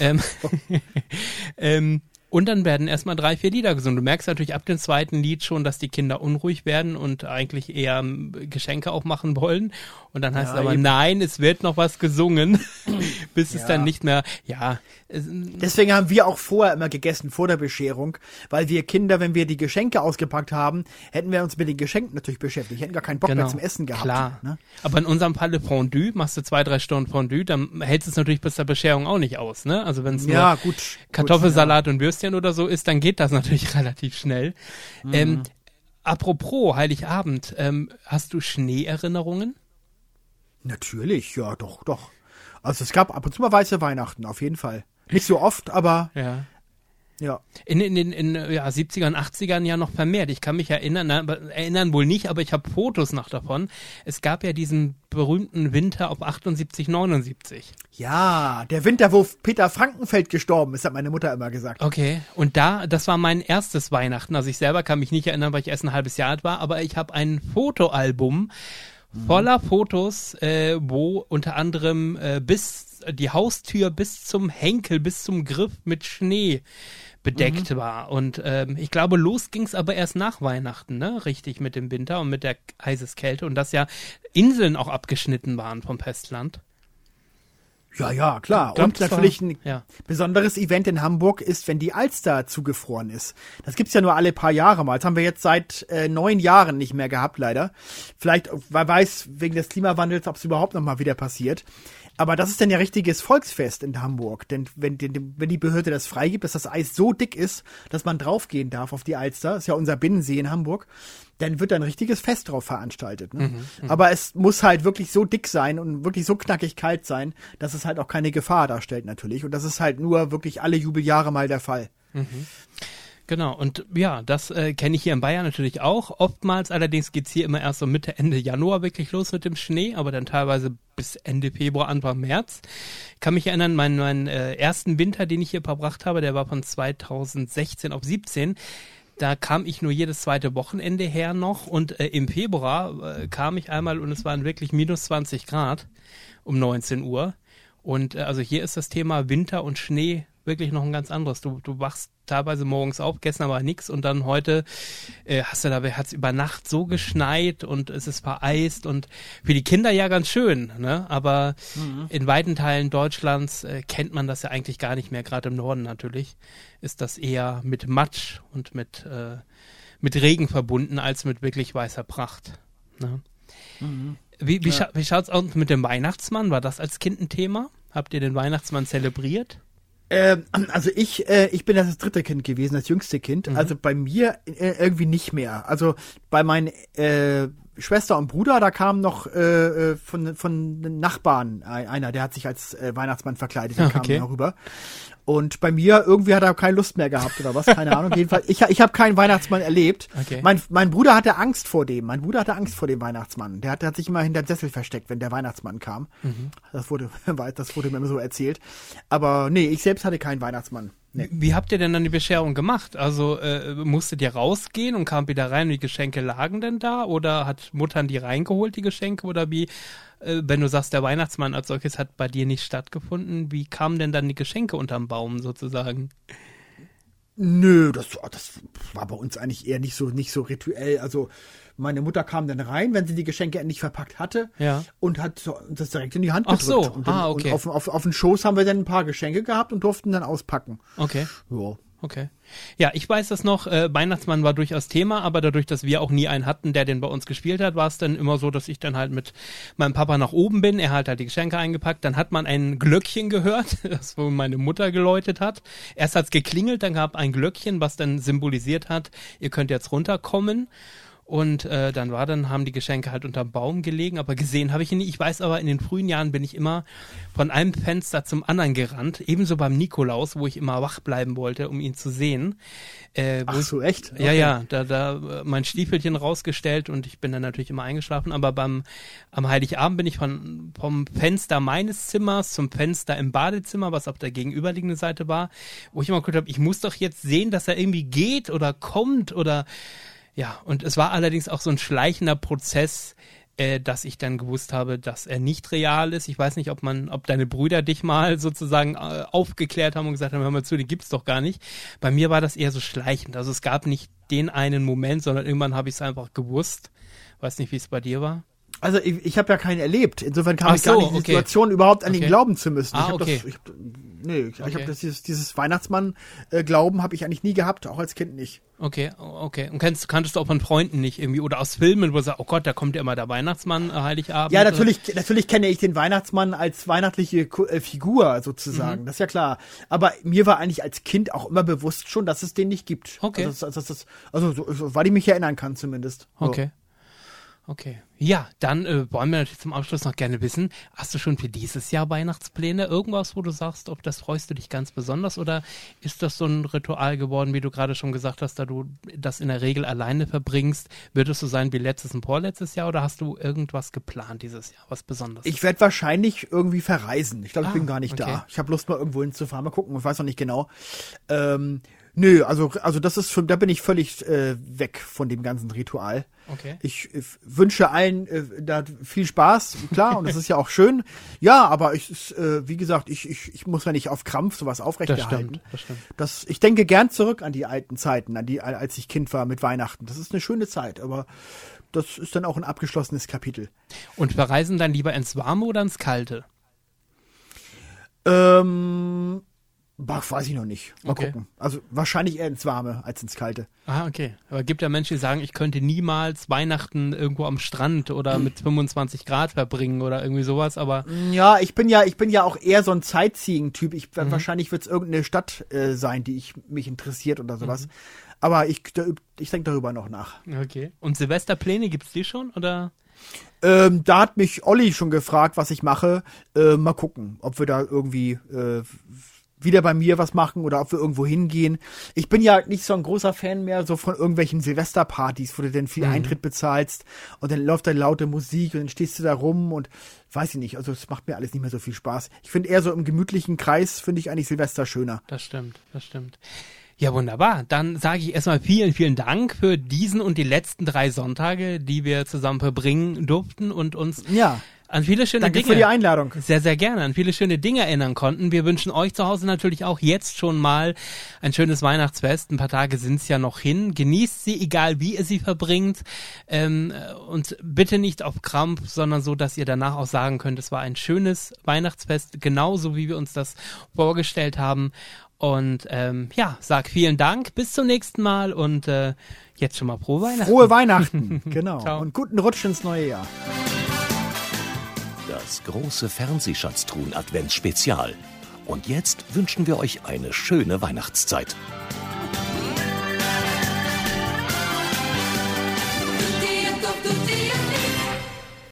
Ähm, ähm, und dann werden erstmal drei, vier Lieder gesungen. Du merkst natürlich ab dem zweiten Lied schon, dass die Kinder unruhig werden und eigentlich eher ähm, Geschenke auch machen wollen. Und dann heißt ja, es aber, eben. nein, es wird noch was gesungen, bis ja. es dann nicht mehr, ja. Deswegen haben wir auch vorher immer gegessen, vor der Bescherung, weil wir Kinder, wenn wir die Geschenke ausgepackt haben, hätten wir uns mit den Geschenken natürlich beschäftigt, hätten gar keinen Bock genau. mehr zum Essen gehabt. Klar. Ne? Aber in unserem Falle Fondue, machst du zwei, drei Stunden Fondue, dann hältst du es natürlich bis zur Bescherung auch nicht aus, ne? Also wenn es ja, nur gut, Kartoffelsalat gut, ja. und Würstchen oder so ist, dann geht das natürlich relativ schnell. Mhm. Ähm, apropos Heiligabend, ähm, hast du Schneeerinnerungen? Natürlich, ja, doch, doch. Also es gab ab und zu mal weiße Weihnachten, auf jeden Fall. Nicht so oft, aber ja. Ja. In, in den in, ja, 70ern, 80ern ja noch vermehrt. Ich kann mich erinnern, na, erinnern wohl nicht, aber ich habe Fotos noch davon. Es gab ja diesen berühmten Winter auf 78, 79. Ja, der Winter, wo Peter Frankenfeld gestorben ist, hat meine Mutter immer gesagt. Okay, und da, das war mein erstes Weihnachten. Also ich selber kann mich nicht erinnern, weil ich erst ein halbes Jahr alt war, aber ich habe ein Fotoalbum voller Fotos, äh, wo unter anderem äh, bis die Haustür bis zum Henkel, bis zum Griff mit Schnee bedeckt mhm. war. Und ähm, ich glaube, los ging es aber erst nach Weihnachten, ne? Richtig mit dem Winter und mit der heißes Kälte und dass ja Inseln auch abgeschnitten waren vom Festland. Ja, ja, klar. Glaub, und natürlich ein ja. besonderes Event in Hamburg ist, wenn die Alster zugefroren ist. Das gibt's ja nur alle paar Jahre mal. Das haben wir jetzt seit äh, neun Jahren nicht mehr gehabt, leider. Vielleicht, wer weiß, wegen des Klimawandels, ob es überhaupt noch mal wieder passiert. Aber das ist dann ja richtiges Volksfest in Hamburg. Denn wenn die, wenn die Behörde das freigibt, dass das Eis so dick ist, dass man draufgehen darf auf die Alster, ist ja unser Binnensee in Hamburg, dann wird da ein richtiges Fest drauf veranstaltet. Ne? Mhm, mhm, Aber es muss halt wirklich so dick sein und wirklich so knackig kalt sein, dass es halt auch keine Gefahr darstellt natürlich. Und das ist halt nur wirklich alle Jubeljahre mal der Fall. Mhm. Genau, und ja, das äh, kenne ich hier in Bayern natürlich auch. Oftmals allerdings geht's hier immer erst so Mitte, Ende Januar wirklich los mit dem Schnee, aber dann teilweise bis Ende Februar, Anfang März. Ich kann mich erinnern, meinen, meinen äh, ersten Winter, den ich hier verbracht habe, der war von 2016 auf 17. Da kam ich nur jedes zweite Wochenende her noch und äh, im Februar äh, kam ich einmal und es waren wirklich minus 20 Grad um 19 Uhr. Und äh, also hier ist das Thema Winter und Schnee wirklich noch ein ganz anderes. Du, du wachst teilweise morgens auf, gestern war nix und dann heute äh, hast du da, hat es über Nacht so geschneit und es ist vereist und für die Kinder ja ganz schön, ne? Aber mhm. in weiten Teilen Deutschlands äh, kennt man das ja eigentlich gar nicht mehr, gerade im Norden natürlich, ist das eher mit Matsch und mit, äh, mit Regen verbunden als mit wirklich weißer Pracht. Ne? Mhm. Wie, wie, ja. scha wie schaut's aus mit dem Weihnachtsmann? War das als Kind ein Thema? Habt ihr den Weihnachtsmann zelebriert? Ähm, also ich, äh, ich bin das dritte Kind gewesen, das jüngste Kind. Mhm. Also bei mir äh, irgendwie nicht mehr. Also bei meinen äh, Schwester und Bruder, da kam noch äh, äh von von Nachbarn einer, der hat sich als äh, Weihnachtsmann verkleidet, der okay. kam rüber. Und bei mir irgendwie hat er keine Lust mehr gehabt oder was, keine Ahnung. Jedenfalls, ich, ich habe keinen Weihnachtsmann erlebt. Okay. Mein, mein Bruder hatte Angst vor dem. Mein Bruder hatte Angst vor dem Weihnachtsmann. Der hat, der hat sich immer hinter dem Sessel versteckt, wenn der Weihnachtsmann kam. Mhm. Das wurde, das wurde mir immer so erzählt. Aber nee, ich selbst hatte keinen Weihnachtsmann. Nee. Wie habt ihr denn dann die Bescherung gemacht? Also äh, musstet ihr rausgehen und kam wieder rein und die Geschenke lagen denn da? Oder hat Muttern die reingeholt, die Geschenke? Oder wie äh, wenn du sagst, der Weihnachtsmann als solches hat bei dir nicht stattgefunden, wie kamen denn dann die Geschenke unterm Baum sozusagen? Nö, das, das war bei uns eigentlich eher nicht so, nicht so rituell. Also meine Mutter kam dann rein, wenn sie die Geschenke endlich verpackt hatte ja. und hat das direkt in die Hand gedrückt. Ach so, und, dann, ah, okay. Und auf, auf, auf den Schoß haben wir dann ein paar Geschenke gehabt und durften dann auspacken. Okay. Ja. Okay. Ja, ich weiß das noch, äh, Weihnachtsmann war durchaus Thema, aber dadurch, dass wir auch nie einen hatten, der den bei uns gespielt hat, war es dann immer so, dass ich dann halt mit meinem Papa nach oben bin, er hat halt die Geschenke eingepackt, dann hat man ein Glöckchen gehört, das wo meine Mutter geläutet hat. Erst hat's geklingelt, dann gab ein Glöckchen, was dann symbolisiert hat, ihr könnt jetzt runterkommen. Und äh, dann war dann, haben die Geschenke halt unterm Baum gelegen, aber gesehen habe ich ihn nicht. Ich weiß aber, in den frühen Jahren bin ich immer von einem Fenster zum anderen gerannt, ebenso beim Nikolaus, wo ich immer wach bleiben wollte, um ihn zu sehen. Äh, Ach so, echt? Okay. Ja, ja, da, da mein Stiefelchen rausgestellt und ich bin dann natürlich immer eingeschlafen, aber beim am Heiligabend bin ich von, vom Fenster meines Zimmers zum Fenster im Badezimmer, was auf der gegenüberliegenden Seite war, wo ich immer geguckt habe, ich muss doch jetzt sehen, dass er irgendwie geht oder kommt oder ja, und es war allerdings auch so ein schleichender Prozess, äh, dass ich dann gewusst habe, dass er nicht real ist. Ich weiß nicht, ob man, ob deine Brüder dich mal sozusagen äh, aufgeklärt haben und gesagt haben, hör mal zu, den gibt's doch gar nicht. Bei mir war das eher so schleichend. Also es gab nicht den einen Moment, sondern irgendwann habe ich es einfach gewusst. Weiß nicht, wie es bei dir war. Also ich, ich habe ja keinen erlebt. Insofern kam Ach ich gar so, nicht in die okay. Situation, überhaupt an okay. ihn glauben zu müssen. Ah, ich okay. Das, ich, nee, ich, okay. ich habe das dieses, dieses Weihnachtsmann-Glauben habe ich eigentlich nie gehabt, auch als Kind nicht. Okay, okay. Und kennst, kanntest du auch von Freunden nicht irgendwie oder aus Filmen, wo du sagst, oh Gott, da kommt ja immer der Weihnachtsmann äh, Heiligabend? Ja, natürlich, oder? natürlich kenne ich den Weihnachtsmann als weihnachtliche äh, Figur sozusagen. Mhm. Das ist ja klar. Aber mir war eigentlich als Kind auch immer bewusst schon, dass es den nicht gibt. Okay. Also, also, also, also so, weil ich mich erinnern kann zumindest. Okay. Okay. Ja, dann äh, wollen wir natürlich zum Abschluss noch gerne wissen, hast du schon für dieses Jahr Weihnachtspläne? Irgendwas, wo du sagst, ob das freust du dich ganz besonders oder ist das so ein Ritual geworden, wie du gerade schon gesagt hast, da du das in der Regel alleine verbringst? Wird es so sein wie letztes und vorletztes Jahr oder hast du irgendwas geplant dieses Jahr, was besonders Ich werde wahrscheinlich irgendwie verreisen. Ich glaube, ich ah, bin gar nicht okay. da. Ich habe Lust mal irgendwo hinzufahren, mal gucken, ich weiß noch nicht genau. Ähm, Nö, also, also das ist schon, da bin ich völlig äh, weg von dem ganzen Ritual. Okay. Ich äh, wünsche allen äh, da viel Spaß, klar, und das ist ja auch schön. Ja, aber ich, äh, wie gesagt, ich, ich, ich muss ja nicht auf Krampf sowas aufrechterhalten. Das stimmt, das stimmt. Das, ich denke gern zurück an die alten Zeiten, an die, als ich Kind war mit Weihnachten. Das ist eine schöne Zeit, aber das ist dann auch ein abgeschlossenes Kapitel. Und verreisen dann lieber ins Warme oder ins Kalte? Ähm, Bach weiß ich noch nicht. Mal okay. gucken. Also wahrscheinlich eher ins Warme als ins Kalte. Ah, okay. Aber gibt ja Menschen, die sagen, ich könnte niemals Weihnachten irgendwo am Strand oder mit 25 Grad verbringen oder irgendwie sowas, aber. Ja, ich bin ja, ich bin ja auch eher so ein Sightseeing-Typ. Ich, mhm. Wahrscheinlich wird es irgendeine Stadt äh, sein, die ich, mich interessiert oder sowas. Mhm. Aber ich, ich denke darüber noch nach. Okay. Und Silvesterpläne gibt's die schon oder? Ähm, da hat mich Olli schon gefragt, was ich mache. Äh, mal gucken, ob wir da irgendwie äh, wieder bei mir was machen oder ob wir irgendwo hingehen. Ich bin ja nicht so ein großer Fan mehr so von irgendwelchen Silvesterpartys, wo du denn viel mhm. Eintritt bezahlst und dann läuft da laute Musik und dann stehst du da rum und weiß ich nicht, also es macht mir alles nicht mehr so viel Spaß. Ich finde eher so im gemütlichen Kreis finde ich eigentlich Silvester schöner. Das stimmt, das stimmt. Ja, wunderbar. Dann sage ich erstmal vielen, vielen Dank für diesen und die letzten drei Sonntage, die wir zusammen verbringen durften und uns ja an viele schöne Danke Dinge. für die Einladung. Sehr, sehr gerne. An viele schöne Dinge erinnern konnten. Wir wünschen euch zu Hause natürlich auch jetzt schon mal ein schönes Weihnachtsfest. Ein paar Tage sind's ja noch hin. Genießt sie, egal wie ihr sie verbringt. Ähm, und bitte nicht auf Krampf, sondern so, dass ihr danach auch sagen könnt, es war ein schönes Weihnachtsfest, genauso wie wir uns das vorgestellt haben. Und ähm, ja, sag vielen Dank, bis zum nächsten Mal und äh, jetzt schon mal frohe Weihnachten. Frohe Weihnachten, genau. Ciao. Und guten Rutsch ins neue Jahr. Das große Fernsehschatztruhen Adventsspezial. Und jetzt wünschen wir euch eine schöne Weihnachtszeit.